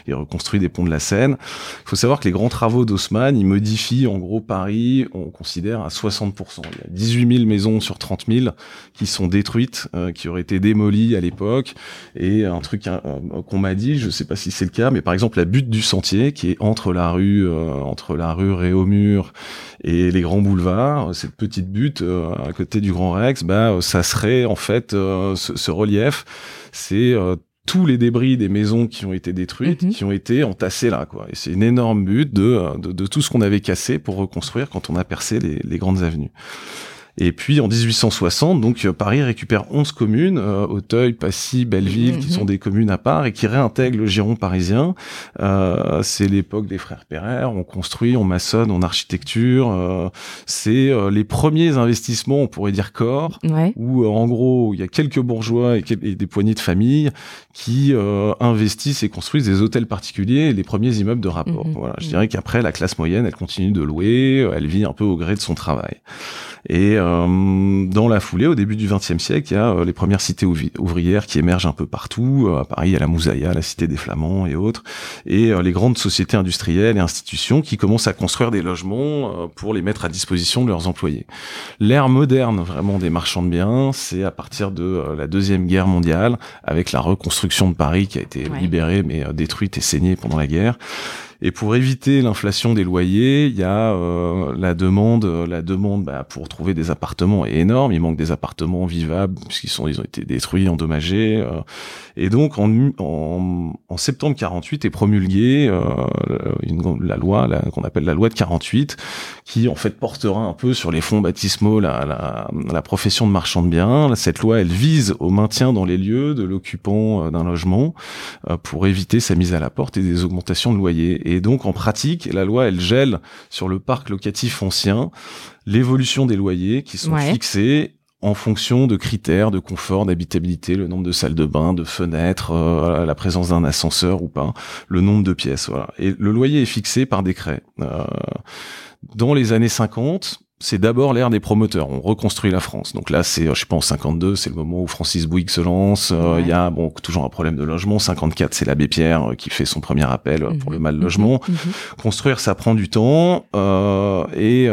il reconstruit des ponts de la Seine. Il faut savoir que les grands travaux d'Haussmann, ils modifient en gros Paris, on considère à 60%. Il y a 18 000 maisons sur 30 000 qui sont détruites, qui auraient été démolies à l'époque. Et un truc qu'on m'a dit, je sais pas si c'est le cas, mais par exemple la butte du Sentier, qui est entre la rue, entre la rue Réaumur et les grands boulevards, cette petite butte euh, à côté du Grand Rex, bah, ça serait en fait euh, ce, relief, c'est euh, tous les débris des maisons qui ont été détruites, mhm. qui ont été entassés là, quoi. Et c'est une énorme butte de, de, tout ce qu'on avait cassé pour reconstruire quand on a percé les, les grandes avenues. Et puis en 1860, donc euh, Paris récupère 11 communes, euh, Auteuil, Passy, Belleville, qui mhm. sont des communes à part et qui réintègrent le giron parisien. Euh, c'est l'époque des frères Pereire, on construit, on maçonne, on architecture. Euh, c'est euh, les premiers investissements, on pourrait dire corps, où en gros il y a quelques bourgeois et, des poignées de familles qui investissent et construisent des hôtels particuliers et les premiers immeubles de rapport. Mhm. Voilà, je mhm. dirais qu'après la classe moyenne, elle continue de louer, elle vit un peu au gré de son travail. Et euh, dans la foulée, au début du XXe siècle, il y a euh, les premières cités ouvrières qui émergent un peu partout. Euh, à Paris, il y a la Moussaïa, la cité des Flamands et autres. Et les grandes sociétés industrielles et institutions qui commencent à construire des logements pour les mettre à disposition de leurs employés. L'ère moderne, vraiment, des marchands de biens, c'est à partir de la Deuxième Guerre mondiale, avec la reconstruction de Paris qui a été libérée mais détruite et saignée pendant la guerre. Et pour éviter l'inflation des loyers, il y a euh, la demande, la demande bah, pour trouver des appartements est énorme. Il manque des appartements vivables puisqu'ils sont, ils ont été détruits, endommagés. Euh. et donc en, en, en, septembre 48 est promulguée euh, une, la loi qu'on appelle la loi de 48, qui en fait portera un peu sur les fonds baptismaux la, la, la profession de marchand de biens. Cette loi, elle vise au maintien dans les lieux de l'occupant d'un logement pour éviter sa mise à la porte et des augmentations de loyers. Et donc, en pratique, la loi, elle gèle sur le parc locatif ancien l'évolution des loyers qui sont fixés en fonction de critères de confort, d'habitabilité, le nombre de salles de bain, de fenêtres, euh, la présence d'un ascenseur ou pas, le nombre de pièces. Voilà. Et le loyer est fixé par décret. Euh, dans les années 50, c'est d'abord l'ère des promoteurs. On reconstruit la France. Donc là, c'est, je sais pas, en 52, c'est le moment où Francis Bouygues se lance. Euh, il y a, bon, toujours un problème de logement. 54, c'est l'abbé Pierre euh, qui fait son premier appel euh, pour le mhm. mal logement. Mhm. Mhm. Construire, ça prend du temps. Euh, et,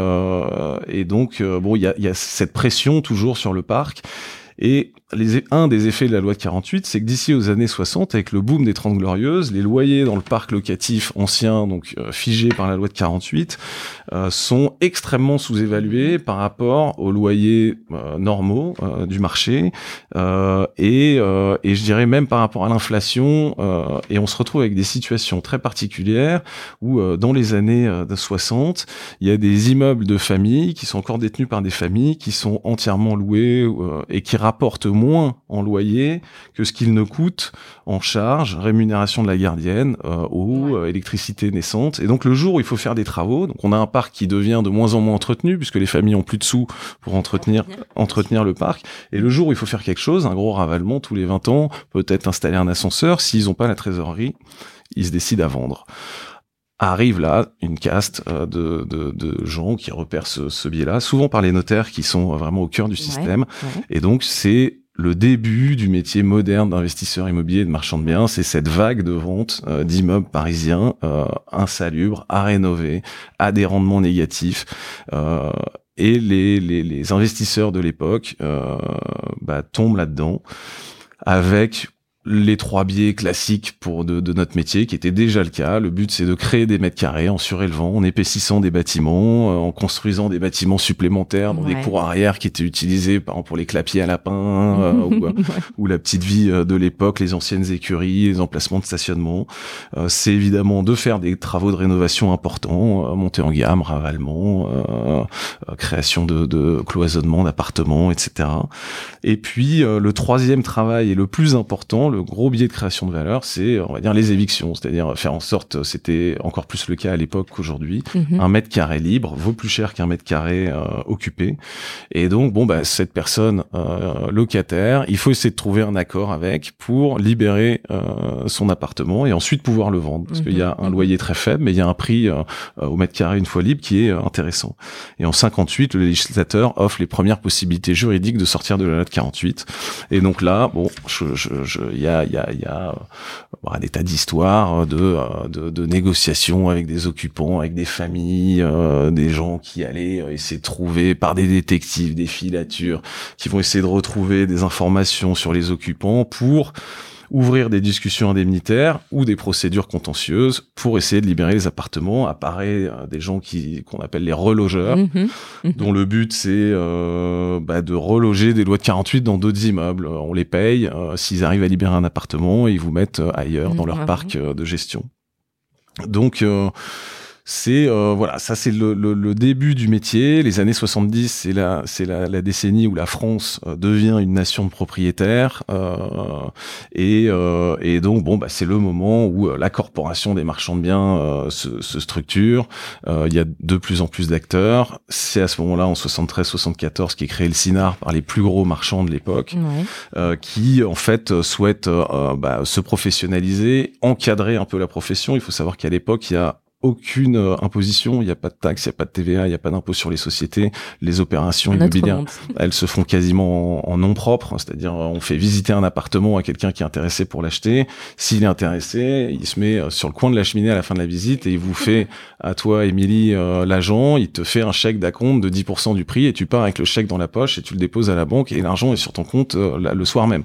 et donc, bon, il y a, y a cette pression toujours sur le parc. Et les, un des effets de la loi de 48, c'est que d'ici aux années 60, avec le boom des 30 glorieuses, les loyers dans le parc locatif ancien, donc euh, figé par la loi de 48, euh, sont extrêmement sous-évalués par rapport aux loyers euh, normaux euh, du marché et, et je dirais même par rapport à l'inflation. et on se retrouve avec des situations très particulières où dans les années 60, il y a des immeubles de famille qui sont encore détenus par des familles qui sont entièrement loués et qui rapportent moins en loyer que ce qu'il ne coûte en charge, rémunération de la gardienne, euh, eau, euh, électricité naissante. Et donc le jour où il faut faire des travaux, donc on a un parc qui devient de moins en moins entretenu puisque les familles ont plus de sous pour entretenir entretenir le parc. Et le jour où il faut faire quelque chose, un gros ravalement tous les 20 ans, peut-être installer un ascenseur, s'ils n'ont pas la trésorerie, ils se décident à vendre arrive là une caste euh, de, de, de, gens qui repèrent ce, ce biais-là, souvent par les notaires qui sont vraiment au cœur du système. Et donc c'est le début du métier moderne d'investisseur immobilier et de marchand de biens, c'est cette vague de vente euh, d'immeubles parisiens euh, insalubres, à rénover, à des rendements négatifs. Euh, et les, investisseurs de l'époque euh, bah, tombent là-dedans avec les trois biais classiques pour de, de, notre métier, qui était déjà le cas. Le but, c'est de créer des mètres carrés en surélevant, en épaississant des bâtiments, euh, en construisant des bâtiments supplémentaires dans des cours arrière qui étaient utilisés, par exemple, pour les clapiers à lapin euh, ou, euh, ou, la petite vie de l'époque, les anciennes écuries, les emplacements de stationnement. c'est évidemment de faire des travaux de rénovation importants, monter en gamme, ravalement, création de, de cloisonnement d'appartements, etc. Et puis, le troisième travail et le plus important, le gros biais de création de valeur, c'est, on va dire, les évictions, c'est-à-dire faire en sorte, c'était encore plus le cas à l'époque qu'aujourd'hui, mhm. un mètre carré libre vaut plus cher qu'un mètre carré euh, occupé. Et donc, bon, bah, cette personne euh, locataire, il faut essayer de trouver un accord avec pour libérer euh, son appartement et ensuite pouvoir le vendre, parce qu'il y a un mhm. loyer très faible, mais il y a un prix au mètre carré une fois libre qui est intéressant. Et en 58, le législateur offre les premières possibilités juridiques de sortir de la loi de 48. Et donc là, bon, je, je, je y a, y a, y a euh, des tas d'histoires de, euh, de, de, négociations avec des occupants, avec des familles, euh, des gens qui allaient essayer de trouver par des détectives des filatures, qui vont essayer de retrouver des informations sur les occupants pour ouvrir des discussions indemnitaires ou des procédures contentieuses pour essayer de libérer les appartements. Apparaît euh, des gens qui qu'on appelle les relogeurs, mhm. Mhm. dont le but c'est euh, bah, de reloger des lois de 48 dans d'autres immeubles. On les paye euh, s'ils arrivent à libérer un appartement, ils vous mettent ailleurs dans leur mhm. parc de gestion. Donc c'est euh, voilà, ça c'est le, le, le, début du métier. Les années 70, c'est la c'est la, la, décennie où la France euh, devient une nation de propriétaires euh, et, euh, et donc bon bah c'est le moment où la corporation des marchands de biens se, se, structure. Il y a de plus en plus d'acteurs. C'est à ce moment-là en 73-74 qui est créé le SINAR par les plus gros marchands de l'époque, qui en fait souhaitent bah, se professionnaliser, encadrer un peu la profession. Il faut savoir qu'à l'époque il y a aucune euh, imposition, il n'y a pas de taxe, il n'y a pas de TVA, il n'y a pas d'impôt sur les sociétés. Les opérations immobilières, elles se font quasiment en, nom propre, c'est-à-dire on fait visiter un appartement à quelqu'un qui est intéressé pour l'acheter. S'il est intéressé, il se met euh, sur le coin de la cheminée à la fin de la visite et il vous fait à toi, Émilie, euh, l'agent, il te fait un chèque d'acompte de 10% du prix et tu pars avec le chèque dans la poche et tu le déposes à la banque et l'argent est sur ton compte le soir même.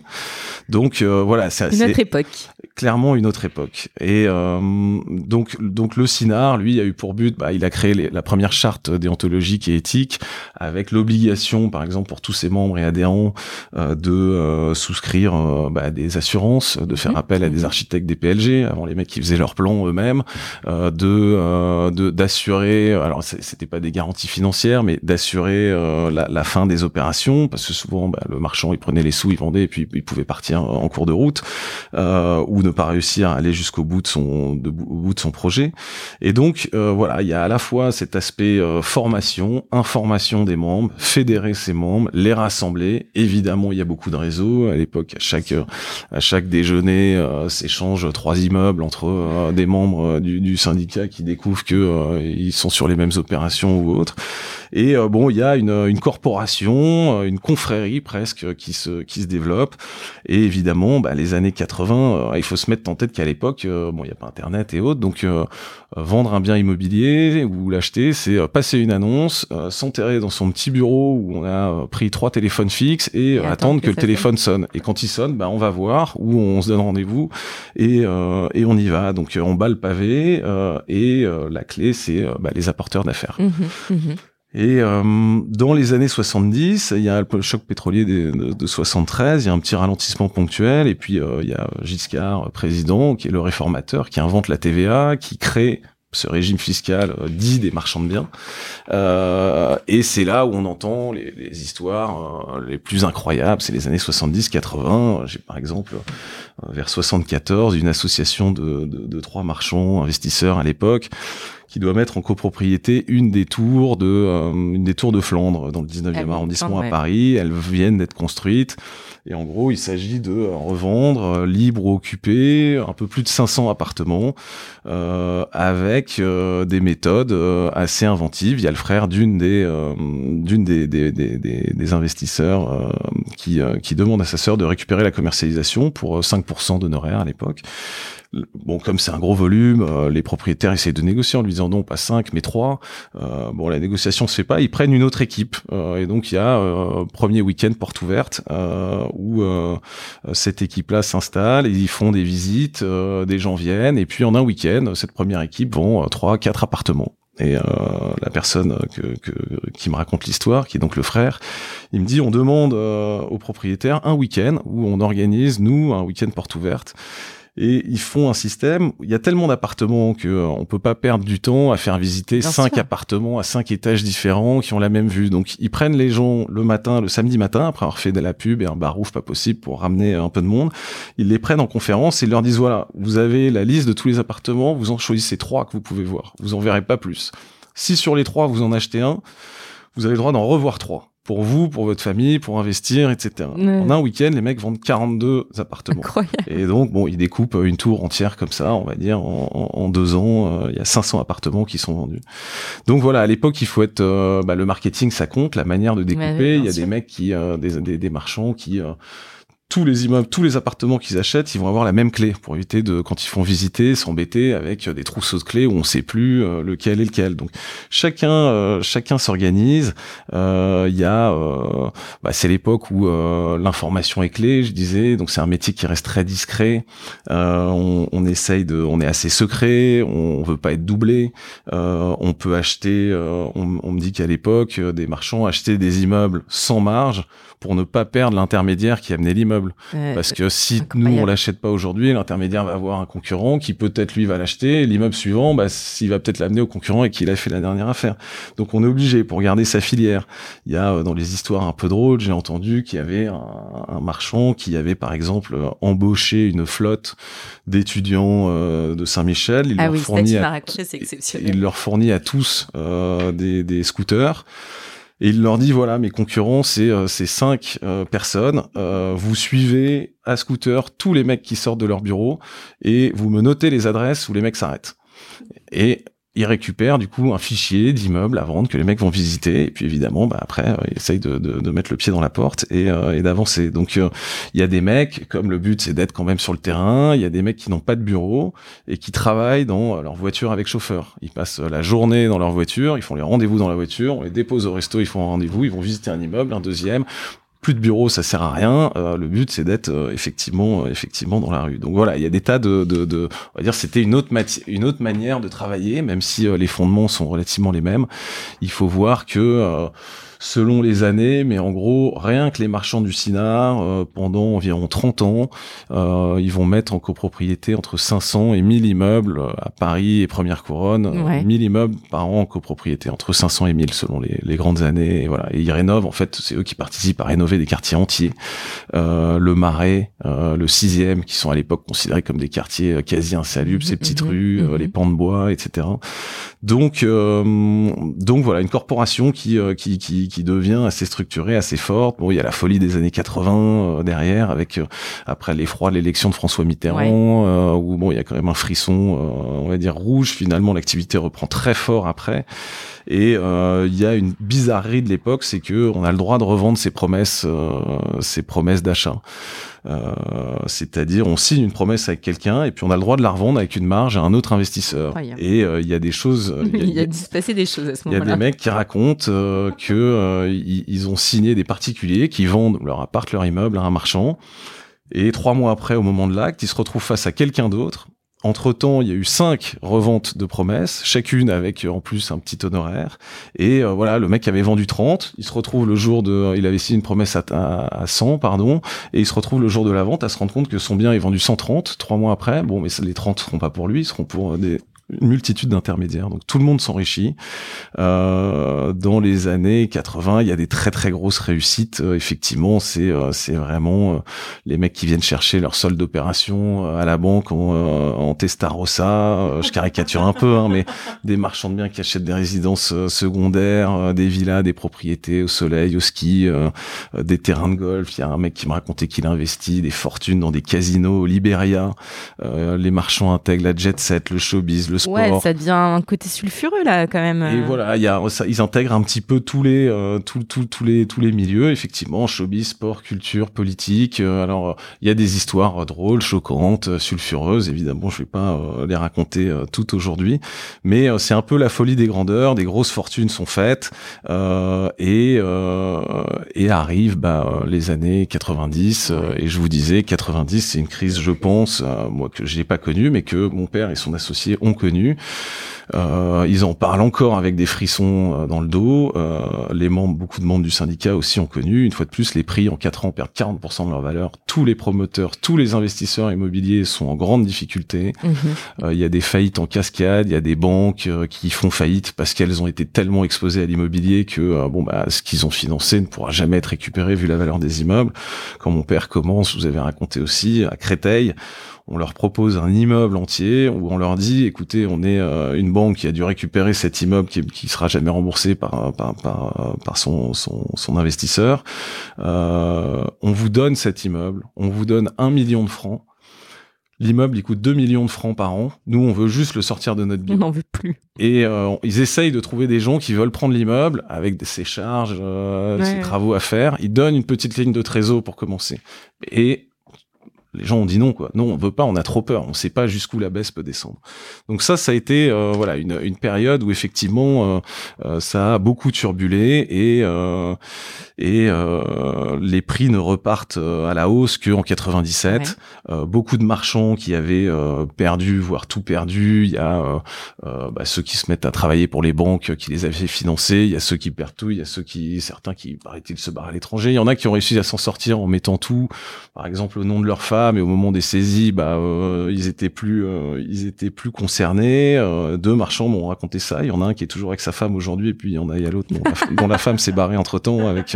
Donc voilà, c'est une autre époque. Clairement une autre époque. Et donc donc le cinéma lui, a eu pour but, bah, il a créé la première charte déontologique et éthique avec l'obligation, par exemple, pour tous ses membres et adhérents, euh, de euh, souscrire euh, bah, des assurances, de faire appel à des architectes des PLG, avant les mecs qui faisaient leurs plans eux-mêmes, de d'assurer, alors c'était pas des garanties financières, mais d'assurer la, fin des opérations, parce que souvent, bah, le marchand, il prenait les sous, il vendait, et puis il pouvait partir en cours de route, ou ne pas réussir à aller jusqu'au bout de son de, au bout de son projet. Et donc euh, voilà, il y a à la fois cet aspect euh, formation, information des membres, fédérer ses membres, les rassembler. Évidemment, il y a beaucoup de réseaux. À l'époque, à chaque à chaque déjeuner, euh, s'échangent trois immeubles entre des membres du, du, syndicat qui découvrent que ils sont sur les mêmes opérations ou autres. Et bon, il y a une, une corporation, une confrérie presque qui se qui se développe. Et évidemment, bah, les années 80, il faut se mettre en tête qu'à l'époque, bon, il n'y a pas Internet et autres, donc vendre un bien immobilier ou l'acheter, c'est euh, passer une annonce, euh, s'enterrer dans son petit bureau où on a euh, pris trois téléphones fixes et, attendre que, le téléphone sonne. Et quand il sonne, bah, on va voir où on se donne rendez-vous et, et on y va. Donc on bat le pavé et la clé, c'est bah, les apporteurs d'affaires. Mmh mmh et dans les années 70, il y a le choc pétrolier de, de, de 73, il y a un petit ralentissement ponctuel, et puis il y a Giscard, président, qui est le réformateur, qui invente la TVA, qui crée ce régime fiscal euh, dit des marchands de biens. Euh, et c'est là où on entend les, histoires euh, les plus incroyables, c'est les années 70-80. J'ai par exemple, vers 74, une association de trois marchands investisseurs à l'époque qui doit mettre en copropriété une des tours de une des tours de Flandre dans le 19e arrondissement à Paris. Elles viennent d'être construites. Et en gros, il s'agit de revendre libre ou occupé un peu plus de 500 appartements euh, avec euh, des méthodes euh, assez inventives. Il y a le frère d'une des d'une des, des, des, des, investisseurs qui, qui demande à sa sœur de récupérer la commercialisation pour 5% d'honoraires à l'époque bon, comme c'est un gros volume, euh, les propriétaires essayent de négocier en lui disant non, pas 5, mais 3. Euh, bon, la négociation se fait pas, ils prennent une autre équipe. Euh, et donc, il y a premier week-end porte ouverte où cette équipe-là s'installe ils font des visites, des gens viennent, et puis en un week-end, cette première équipe vend 3, 4 appartements. Et la personne que, qui me raconte l'histoire, qui est donc le frère, il me dit on demande aux propriétaires un week-end où on organise nous un week-end porte ouverte et ils font un système. Il y a tellement d'appartements que euh, on peut pas perdre du temps à faire visiter cinq appartements à cinq étages différents qui ont la même vue. Donc ils prennent les gens le matin, le samedi matin, après avoir fait de la pub et un barouf pas possible pour ramener un peu de monde. Ils les prennent en conférence et ils leur disent voilà, vous avez la liste de tous les appartements, vous en choisissez trois que vous pouvez voir. Vous en verrez pas plus. Si sur les trois vous en achetez un, vous avez le droit d'en revoir trois pour vous, pour votre famille, pour investir, etc. En un week-end, les mecs vendent 42 appartements. Et donc, bon, ils découpent une tour entière comme ça, on va dire, en, deux ans, euh, il y a 500 appartements qui sont vendus. Donc voilà, à l'époque, il faut être, euh, bah, le marketing, ça compte, la manière de découper. il y a des mecs qui, euh, des, des, des, marchands qui tous les immeubles, tous les appartements qu'ils achètent, ils vont avoir la même clé pour éviter de, quand ils font visiter, s'embêter avec euh, des trousseaux de clés où on sait plus euh, lequel est lequel. Donc chacun, euh, chacun s'organise. Il y a, bah, c'est l'époque où l'information est clé, je disais. Donc c'est un métier qui reste très discret. On, on, essaye de, on est assez secret. On, veut pas être doublé. on peut acheter. On, on, me dit qu'à l'époque, des marchands achetaient des immeubles sans marge pour ne pas perdre l'intermédiaire qui amenait l'immeuble. Parce que si nous on l'achète pas aujourd'hui, l'intermédiaire va avoir un concurrent qui peut-être lui va l'acheter, l'immeuble suivant, bah, s'il va peut-être l'amener au concurrent et qu'il a fait la dernière affaire. Donc on est obligé pour garder sa filière. Il y a euh, dans les histoires un peu drôles, j'ai entendu qu'il y avait un, marchand qui avait par exemple embauché une flotte d'étudiants euh, de Saint-Michel. Il, ah leur oui, fournit à, il leur fournit à tous euh, des, des scooters. Et il leur dit voilà, mes concurrents, c'est euh, cinq euh, personnes. Euh, vous suivez à scooter tous les mecs qui sortent de leur bureau et vous me notez les adresses où les mecs s'arrêtent. Et ils récupèrent du coup un fichier d'immeubles à vendre que les mecs vont visiter. Et puis évidemment bah, après euh, ils essayent de, mettre le pied dans la porte et, euh, d'avancer. Donc euh, il y a des mecs comme le but c'est d'être quand même sur le terrain. Il y a des mecs qui n'ont pas de bureau et qui travaillent dans leur voiture avec chauffeur. Ils passent la journée dans leur voiture ils font les rendez-vous dans la voiture on les dépose au resto ils font un rendez-vous ils vont visiter un immeuble un deuxième plus de bureau, ça sert à rien. Euh, le but, c'est d'être euh, effectivement, euh, effectivement dans la rue. Donc voilà, il y a des tas de, de, de on va dire, c'était une autre une autre manière de travailler, même si les fondements sont relativement les mêmes. Il faut voir que selon les années, mais en gros, rien que les marchands du Sinar, euh, pendant environ 30 ans, euh, ils vont mettre en copropriété entre 500 et 1000 immeubles euh, à Paris et Première Couronne, ouais. 1000 immeubles par an en copropriété, entre 500 et 1000 selon les, les grandes années. Et voilà, et ils rénovent, en fait, c'est eux qui participent à rénover des quartiers entiers. le Marais, le sixième, qui sont à l'époque considérés comme des quartiers quasi insalubres, ces petites mhm, rues, mhm. les pans de bois, etc. Donc, donc voilà, une corporation qui, qui, qui qui devient assez structurée, assez forte. Bon, il y a la folie des années 80 euh, derrière, avec euh, après l'effroi de l'élection de François Mitterrand, euh, où bon, il y a quand même un frisson, on va dire rouge. Finalement, l'activité reprend très fort après. Et il y a une bizarrerie de l'époque, c'est que on a le droit de revendre ses promesses, ses promesses d'achat. Euh, c'est-à-dire, on signe une promesse avec quelqu'un et puis on a le droit de la revendre avec une marge à un autre investisseur. Et euh, il y a des choses. Il y a, passé des choses à ce moment-là. Il y a des mecs qui racontent euh, que ils, ont signé des particuliers qui vendent leur appart, leur immeuble à un marchand. Et trois mois après, au moment de l'acte, ils se retrouvent face à quelqu'un d'autre entre-temps, il y a eu cinq reventes de promesses, chacune avec en plus un petit honoraire. Et euh, voilà, le mec avait vendu 30, il se retrouve le jour de... Il avait signé une promesse à, à, 100, pardon, et il se retrouve le jour de la vente à se rendre compte que son bien est vendu 130, trois mois après. Bon, mais les 30 seront pas pour lui, ils seront pour des une multitude d'intermédiaires. Donc tout le monde s'enrichit. Euh, dans les années 80, il y a des très très grosses réussites. Euh, effectivement, c'est euh, c'est vraiment euh, les mecs qui viennent chercher leur solde d'opération à la banque en, en Testarossa. je caricature un peu, hein, mais des marchands de biens qui achètent des résidences secondaires, des villas, des propriétés au soleil, au ski, des terrains de golf. Il y a un mec qui me racontait qu'il investit des fortunes dans des casinos au Liberia. les marchands intègrent la jet set, le showbiz, le Ouais, ça devient un côté sulfureux là quand même. Et voilà, il y a, ça, ils intègrent un petit peu tous les, euh, tous, tous, tous les, tous les milieux, effectivement, showbiz, sport, culture, politique. Euh, alors, il y a des histoires drôles, choquantes, sulfureuses. Évidemment, je vais pas euh, les raconter toutes aujourd'hui, mais c'est un peu la folie des grandeurs. Des grosses fortunes sont faites et et arrivent bah, les années 90. et je vous disais, 90, c'est une crise, je pense, moi que j'ai pas connue, mais que mon père et son associé ont euh, ils en parlent encore avec des frissons euh, dans le dos. Euh, les membres, beaucoup de membres du syndicat aussi ont connu. Une fois de plus, les prix en 4 ans perdent 40% de leur valeur. Tous les promoteurs, tous les investisseurs immobiliers sont en grande difficulté. Mhm. Il y a des faillites en cascade. Il y a des banques qui font faillite parce qu'elles ont été tellement exposées à l'immobilier que bon bah ce qu'ils ont financé ne pourra jamais être récupéré vu la valeur des immeubles. Quand mon père commence, vous avez raconté aussi à Créteil on leur propose un immeuble entier où on leur dit écoutez on est euh, une banque qui a dû récupérer cet immeuble qui, qui sera jamais remboursé par par par, par son, son, son investisseur euh, on vous donne cet immeuble on vous donne un million de francs L'immeuble, il coûte 2 millions de francs par an. Nous, on veut juste le sortir de notre bilan. On n'en veut plus. Et euh, ils essayent de trouver des gens qui veulent prendre l'immeuble avec ses charges, ses travaux à faire. Ils donnent une petite ligne de trésor pour commencer. Et les gens ont dit non quoi. Non, on veut pas, on a trop peur, on sait pas jusqu'où la baisse peut descendre. Donc ça, ça a été euh, voilà une, une, période où effectivement euh, euh, ça a beaucoup turbulé et et les prix ne repartent à la hausse que en 97. beaucoup de marchands qui avaient perdu, voire tout perdu. Il y a bah, ceux qui se mettent à travailler pour les banques qui les avaient financés. Il y a ceux qui perdent tout. Il y a ceux qui certains qui paraît-il se barrent à l'étranger. Il y en a qui ont réussi à s'en sortir en mettant tout, par exemple au nom de leur femme mais au moment des saisies, bah, euh, ils étaient plus, euh, ils étaient plus concernés. Euh, deux marchands m'ont raconté ça. Il y en a un qui est toujours avec sa femme aujourd'hui, et puis il y en a, il y a l'autre dont, la femme s'est barrée entre temps avec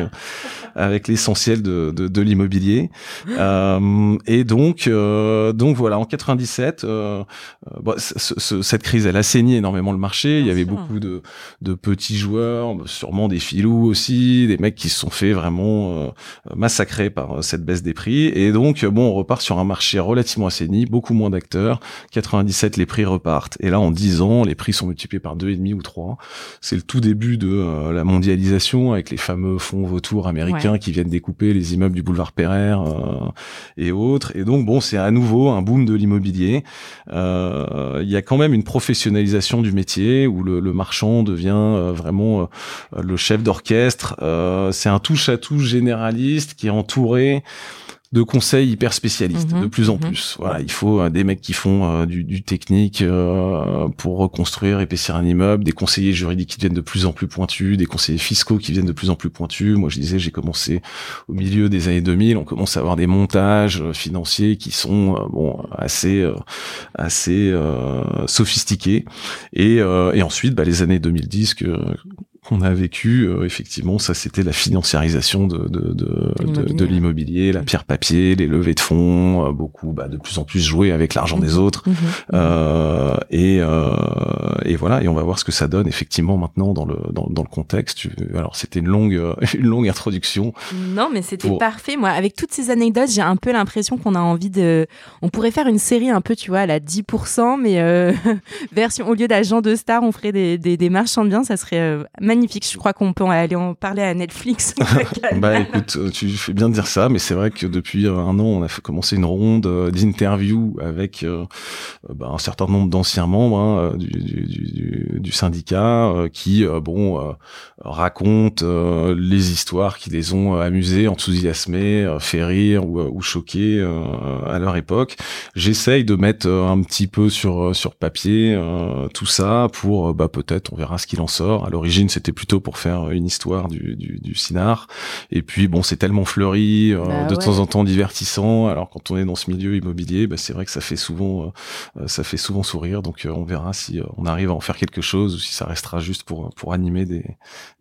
avec l'essentiel de, de, de l'immobilier. et donc, donc voilà, en 97, bon, cette crise, elle a saigné énormément le marché. il y avait beaucoup de, de petits joueurs, sûrement des filous aussi, des mecs qui se sont fait vraiment massacrer par cette baisse des prix. Et donc, bon, on repart sur un marché relativement assaini, beaucoup moins d'acteurs. 97, les prix repartent. Et là, en 10 ans, les prix sont multipliés par deux et demi ou trois. C'est le tout début de euh, la mondialisation avec les fameux fonds vautours américains qui viennent découper les immeubles du boulevard Pereire euh, et autres. Et donc, bon, c'est à nouveau un boom de l'immobilier. Euh, il y a quand même une professionnalisation du métier où le, le marchand devient vraiment le chef d'orchestre. c'est un touche-à-tout généraliste qui est entouré de conseils hyper spécialistes, mhm, de plus en mhm. plus. Voilà, il faut euh, des mecs qui font euh, du, du, technique euh, pour reconstruire, épaissir un immeuble, des conseillers juridiques qui deviennent de plus en plus pointus, des conseillers fiscaux qui viennent de plus en plus pointus. Moi, je disais, j'ai commencé au milieu des années 2000, on commence à avoir des montages financiers qui sont bon assez assez sophistiqués. Et, et ensuite, bah, les années 2010 que qu'on a vécu, euh, effectivement, ça c'était la financiarisation de, de, de, de l'immobilier, la pierre papier, les levées de fonds, euh, beaucoup bah, de plus en plus jouer avec l'argent des mhm. autres. Mhm. Euh, et, et voilà, et on va voir ce que ça donne effectivement maintenant dans le, dans, dans le contexte. Alors c'était une longue, une longue introduction. Non, mais c'était parfait. Moi, avec toutes ces anecdotes, j'ai un peu l'impression qu'on a envie de... On pourrait faire une série un peu, tu vois, à la 10%, mais version, au lieu d'agent de star, on ferait des, des, des marchands de biens, ça serait magnifique. Je crois qu'on peut aller en parler à Netflix. bah écoute, euh, tu fais bien de dire ça, mais c'est vrai que depuis euh, un an, on a fait commencer une ronde euh, d'interviews avec bah, un certain nombre d'anciens membres hein, du, du, du, du, syndicat qui, bon, racontent les histoires qui les ont amusés, enthousiasmés, fait rire ou, ou choqués à leur époque. J'essaye de mettre un petit peu sur sur papier tout ça pour, bah peut-être, on verra ce qu'il en sort. À l'origine, c'était c'était plutôt pour faire une histoire du, du, du Cinar. Et puis bon, c'est tellement fleuri, Bah de ouais. temps en temps divertissant. Alors quand on est dans ce milieu immobilier, bah, c'est vrai que ça fait souvent, euh, ça fait souvent sourire. Donc euh, on verra si euh, on arrive à en faire quelque chose ou si ça restera juste pour pour animer des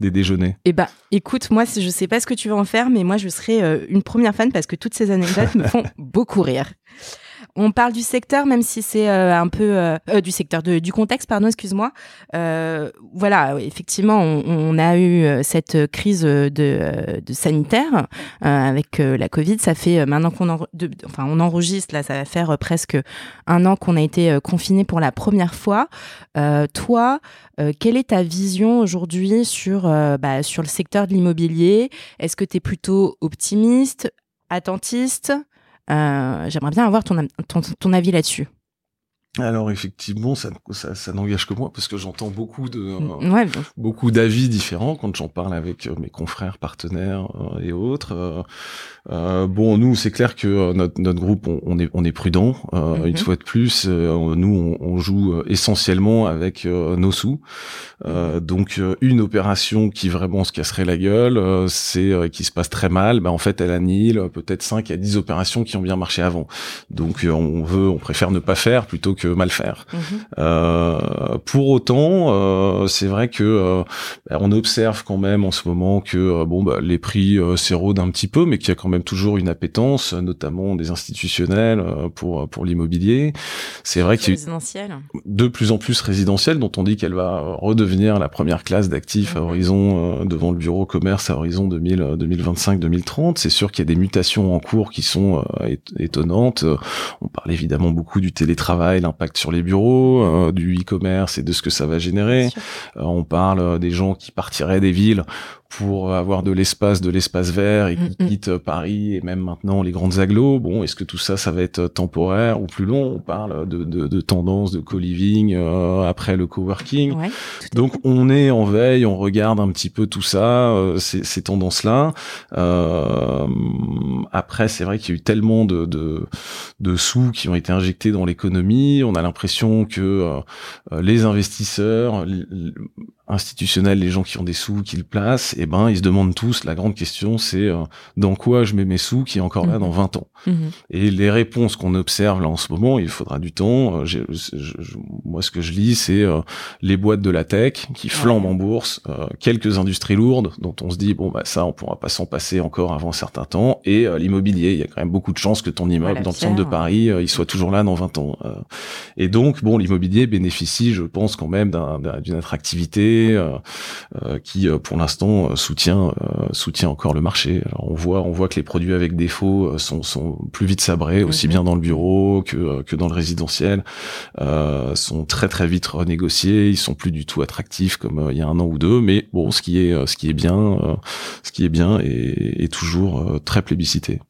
des déjeuners. Eh ben, écoute, moi, je sais pas ce que tu vas en faire, mais moi, je serai euh, une première fan parce que toutes ces anecdotes me font beaucoup rire. On parle du secteur, même si c'est euh, un peu euh, euh, du secteur de, du contexte, pardon, excuse-moi. Voilà, effectivement, on, a eu cette crise de, sanitaire avec la Covid. Ça fait maintenant qu'on en, enfin, on enregistre là, ça va faire presque un an qu'on a été confiné pour la première fois. Toi, quelle est ta vision aujourd'hui sur, bah, sur le secteur de l'immobilier? Est-ce que tu es plutôt optimiste, attentiste? J'aimerais bien avoir ton, ton, ton avis là-dessus. Alors effectivement, ça, ça, ça n'engage que moi parce que j'entends beaucoup de euh, Ouais, beaucoup d'avis différents quand j'en parle avec euh, mes confrères, partenaires euh, et autres. Euh, bon, nous, c'est clair que euh, notre, notre groupe, on, on est, on est prudent. Euh, Mhm. Une fois de plus, euh, nous, on, on joue euh, essentiellement avec euh, nos sous. Euh, donc, une opération qui vraiment se casserait la gueule, euh, c'est euh, qui se passe très mal. Bah, en fait, elle annihile peut-être 5 à 10 opérations qui ont bien marché avant. Donc, euh, on veut, on préfère ne pas faire plutôt que mal faire. Mhm. Euh, pour autant, euh, c'est vrai que euh, bah, on observe quand même en ce moment que bon bah, les prix euh, s'érodent un petit peu, mais qu'il y a quand même toujours une appétence, notamment des institutionnels euh, pour pour l'immobilier. C'est vrai qu'il y a Résidentiel. de plus en plus résidentielle, dont on dit qu'elle va euh, redevenir la première classe d'actifs à Mhm. horizon euh, devant le bureau commerce à horizon 2000, euh, 2025-2030. C'est sûr qu'il y a des mutations en cours qui sont euh, ét- étonnantes. Euh, On parle évidemment beaucoup du télétravail, l'impact sur les bureaux, euh, du e-commerce et de ce que ça va générer. Euh, on parle euh, des gens qui partiraient des villes pour avoir de l'espace, de l'espace vert et qui Mm, mm. quittent euh, Paris et même maintenant les grandes agglos. Bon, est-ce que tout ça, ça va être euh, temporaire ou plus long? On parle de, de, de tendance de co-living euh, après le coworking. Ouais, Donc on est en veille, on regarde un petit peu tout ça, euh, ces, ces tendances-là. Euh, après, c'est vrai qu'il y a eu tellement de, de, de sous qui ont été injectés dans l'économie. On a l'impression que euh, les investisseurs institutionnels, les gens qui ont des sous, qui le placent, eh ben ils se demandent tous. La grande question, c'est euh, dans quoi je mets mes sous, qui est encore là Mhm. dans 20 ans. Mhm. Et les réponses qu'on observe là en ce moment, il faudra du temps. Euh, j'ai- je- je- moi, ce que je lis, c'est euh, les boîtes de la tech qui flambent en bourse, euh, quelques industries lourdes dont on se dit bon bah ça, on pourra pas s'en passer encore avant un certain temps, et euh, l'immobilier. Il y a quand même beaucoup de chances que ton immeuble dans le centre de. Paris, euh, il soit toujours là dans 20 ans. Euh, et donc bon, l'immobilier bénéficie, je pense quand même d'un- d'un- d'une attractivité euh, euh, qui, euh, pour l'instant, soutient soutient encore le marché. Alors on voit on voit que les produits avec défaut sont sont plus vite sabrés, aussi Mhm. bien dans le bureau que que dans le résidentiel, sont très très vite renégociés. Ils sont plus du tout attractifs comme il y a un an ou deux. Mais bon, ce qui est ce qui est bien, ce qui est bien est, est toujours très plébiscité.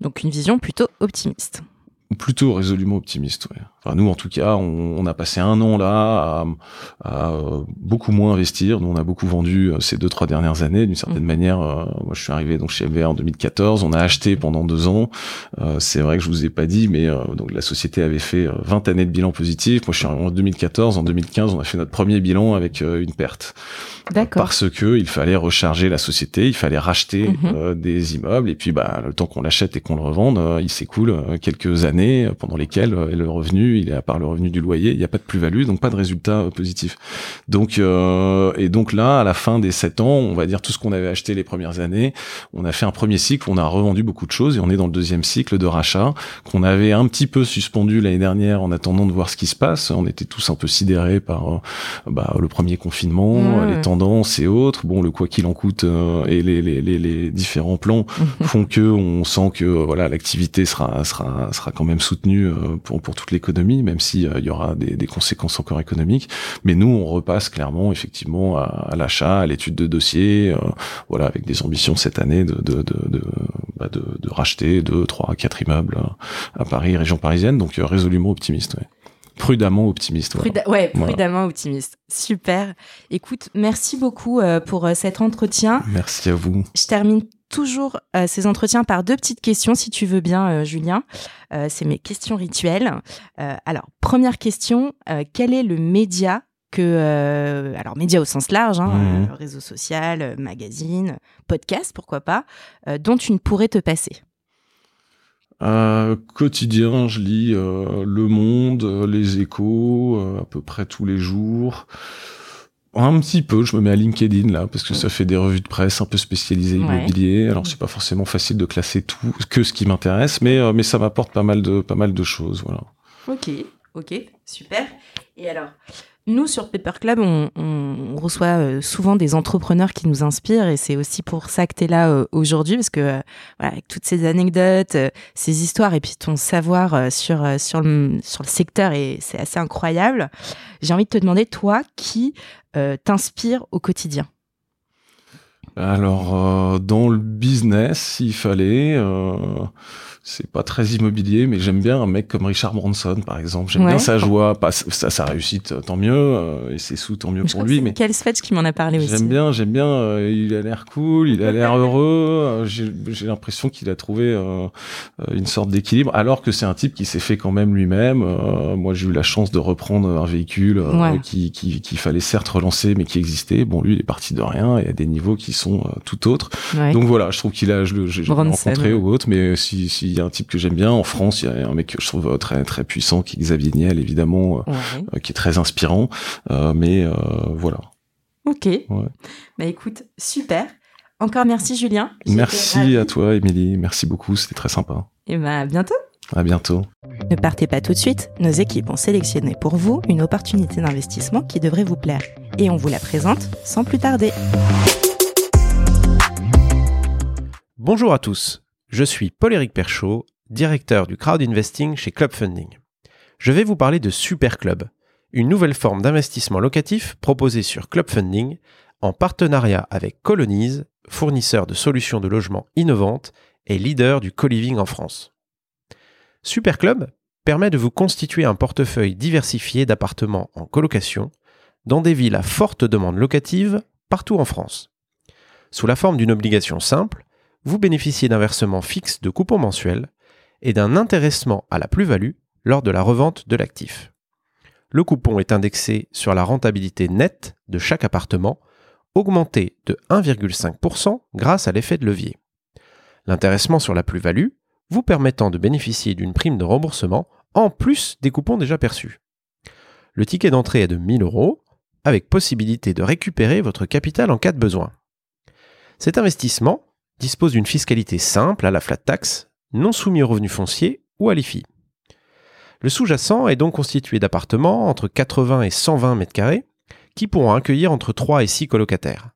Donc une vision plutôt optimiste. Plutôt résolument optimiste. Ouais. Enfin, nous, en tout cas, on, on a passé un an là à, à, euh, beaucoup moins investir. Nous, on a beaucoup vendu euh, ces deux trois dernières années. D'une certaine Mhm. manière, euh, moi, je suis arrivé donc chez MVR en 2014. On a acheté pendant deux ans. Euh, c'est vrai que je vous ai pas dit, mais euh, donc la société avait fait euh, 20 années de bilan positif. Moi, je suis arrivé en 2014. En 2015, on a fait notre premier bilan avec une perte. Parce que il fallait recharger la société, il fallait racheter Mhm. euh, des immeubles et puis bah le temps qu'on l'achète et qu'on le revende, euh, il s'écoule euh, quelques années euh, pendant lesquelles euh, le revenu, il est à part le revenu du loyer, il n'y a pas de plus-value, donc pas de résultat euh, positif. Donc et donc là, à la fin des sept ans, on va dire tout ce qu'on avait acheté les premières années, on a fait un premier cycle, on a revendu beaucoup de choses et on est dans le deuxième cycle de rachat qu'on avait un petit peu suspendu l'année dernière en attendant de voir ce qui se passe. On était tous un peu sidérés par bah, le premier confinement, Ouais. les et autres. Bon, le quoi qu'il en coûte euh, et les, les, les, les différents plans font que on sent que euh, voilà l'activité sera sera sera quand même soutenue euh, pour pour toute l'économie, même si euh, il y aura des, des conséquences encore économiques. Mais nous, on repasse clairement effectivement à, à l'achat, à l'étude de dossier, euh, voilà, avec des ambitions cette année de de de de, bah, de, de racheter deux, trois, quatre immeubles à Paris, région parisienne. Donc résolument optimiste, ouais. Prudemment optimiste. voilà. Ouais, Voilà. prudemment optimiste. Super. Écoute, merci beaucoup euh, pour euh, cet entretien. Merci à vous. Je termine toujours euh, ces entretiens par deux petites questions, si tu veux bien, Julien. C'est mes questions rituelles. Alors, première question, quel est le média que, alors médias au sens large, hein, euh, réseau social, magazine, podcast, pourquoi pas, dont tu ne pourrais te passer? Euh, quotidien, je lis euh, Le Monde, euh, Les Échos, euh, à peu près tous les jours. Un petit peu, je me mets à LinkedIn là, parce que ça fait des revues de presse un peu spécialisées Ouais. immobilier. Alors c'est pas forcément facile de classer tout que ce qui m'intéresse, mais euh, mais ça m'apporte pas mal de pas mal de choses, voilà. Ok, ok, super. Et alors, nous sur Paper Club, on, reçoit euh, souvent des entrepreneurs qui nous inspirent et c'est aussi pour ça que tu es là euh, aujourd'hui parce que euh, avec toutes ces anecdotes, ces histoires et puis ton savoir sur, le, secteur et c'est assez incroyable. J'ai envie de te demander, toi, qui t'inspire au quotidien? Alors, dans le business, s'il fallait, c'est pas très immobilier, mais j'aime bien un mec comme Richard Branson, par exemple. J'aime Ouais. bien sa joie, pas sa, sa réussite, tant mieux, euh, et ses sous, tant mieux Je pour lui. Mais Quel Svetch qui m'en a parlé aussi. j'aime bien, j'aime bien. euh, il a l'air cool, il a l'air heureux. euh, J'ai l'impression qu'il a trouvé euh, euh, une sorte d'équilibre, alors que c'est un type qui s'est fait quand même lui-même. Euh, moi, j'ai eu la chance de reprendre un véhicule euh, Ouais. qui qui- qu'il fallait certes relancer, mais qui existait. Bon, lui, il est parti de rien et à des niveaux qui sont euh, tout autres. Ouais. Donc voilà, je trouve qu'il a, je Bronson, rencontré ou autre, mais si- s'il y a un type que j'aime bien en France, il y a un mec que je trouve euh, très très puissant, qui est Xavier Niel, évidemment, euh, Ouais. euh, qui est très inspirant. Euh, mais euh, voilà. Ok. Bah écoute, super. Encore merci Julien. Merci ravie. à toi, Émilie. Merci beaucoup, c'était très sympa. Et bah à bientôt. À bientôt. Ne partez pas tout de suite, nos équipes ont sélectionné pour vous une opportunité d'investissement qui devrait vous plaire. Et on vous la présente sans plus tarder. Bonjour à tous, je suis Paul-Éric Perchaud, directeur du crowd investing chez Club Funding. Je vais vous parler de Super Club, une nouvelle forme d'investissement locatif proposée sur Club Funding en partenariat avec Colonize, fournisseur de solutions de logement innovantes et leader du co-living en France. Super Club permet de vous constituer un portefeuille diversifié d'appartements en colocation dans des villes à forte demande locative partout en France. Sous la forme d'une obligation simple, vous bénéficiez d'un versement fixe de coupons mensuels et d'un intéressement à la plus-value lors de la revente de l'actif. Le coupon est indexé sur la rentabilité nette de chaque appartement, augmenté de 1,5% grâce à l'effet de levier. L'intéressement sur la plus-value vous permettant de bénéficier d'une prime de remboursement en plus des coupons déjà perçus. Le ticket d'entrée est de 1000 euros, avec possibilité de récupérer votre capital en cas de besoin. Cet investissement dispose d'une fiscalité simple à la flat tax, non soumis aux revenus fonciers ou à l'IFI. Le sous-jacent est donc constitué d'appartements entre 80 et 120 mètres carrés qui pourront accueillir entre 3 et 6 colocataires.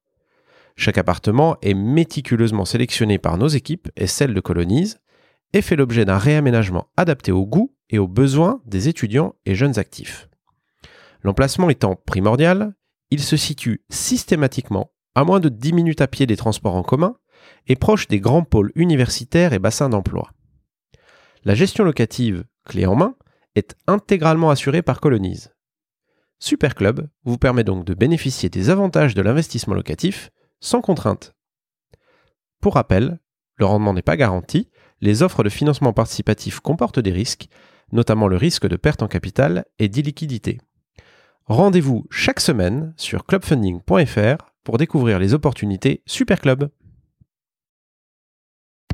Chaque appartement est méticuleusement sélectionné par nos équipes et celles de Colonise et fait l'objet d'un réaménagement adapté aux goûts et aux besoins des étudiants et jeunes actifs. L'emplacement étant primordial, il se situe systématiquement à moins de 10 minutes à pied des transports en commun et proche des grands pôles universitaires et bassins d'emploi. La gestion locative, clé en main, est intégralement assurée par Colonise. Superclub vous permet donc de bénéficier des avantages de l'investissement locatif sans contrainte. Pour rappel, le rendement n'est pas garanti, les offres de financement participatif comportent des risques, notamment le risque de perte en capital et d'illiquidité. Rendez-vous chaque semaine sur clubfunding.fr pour découvrir les opportunités Superclub.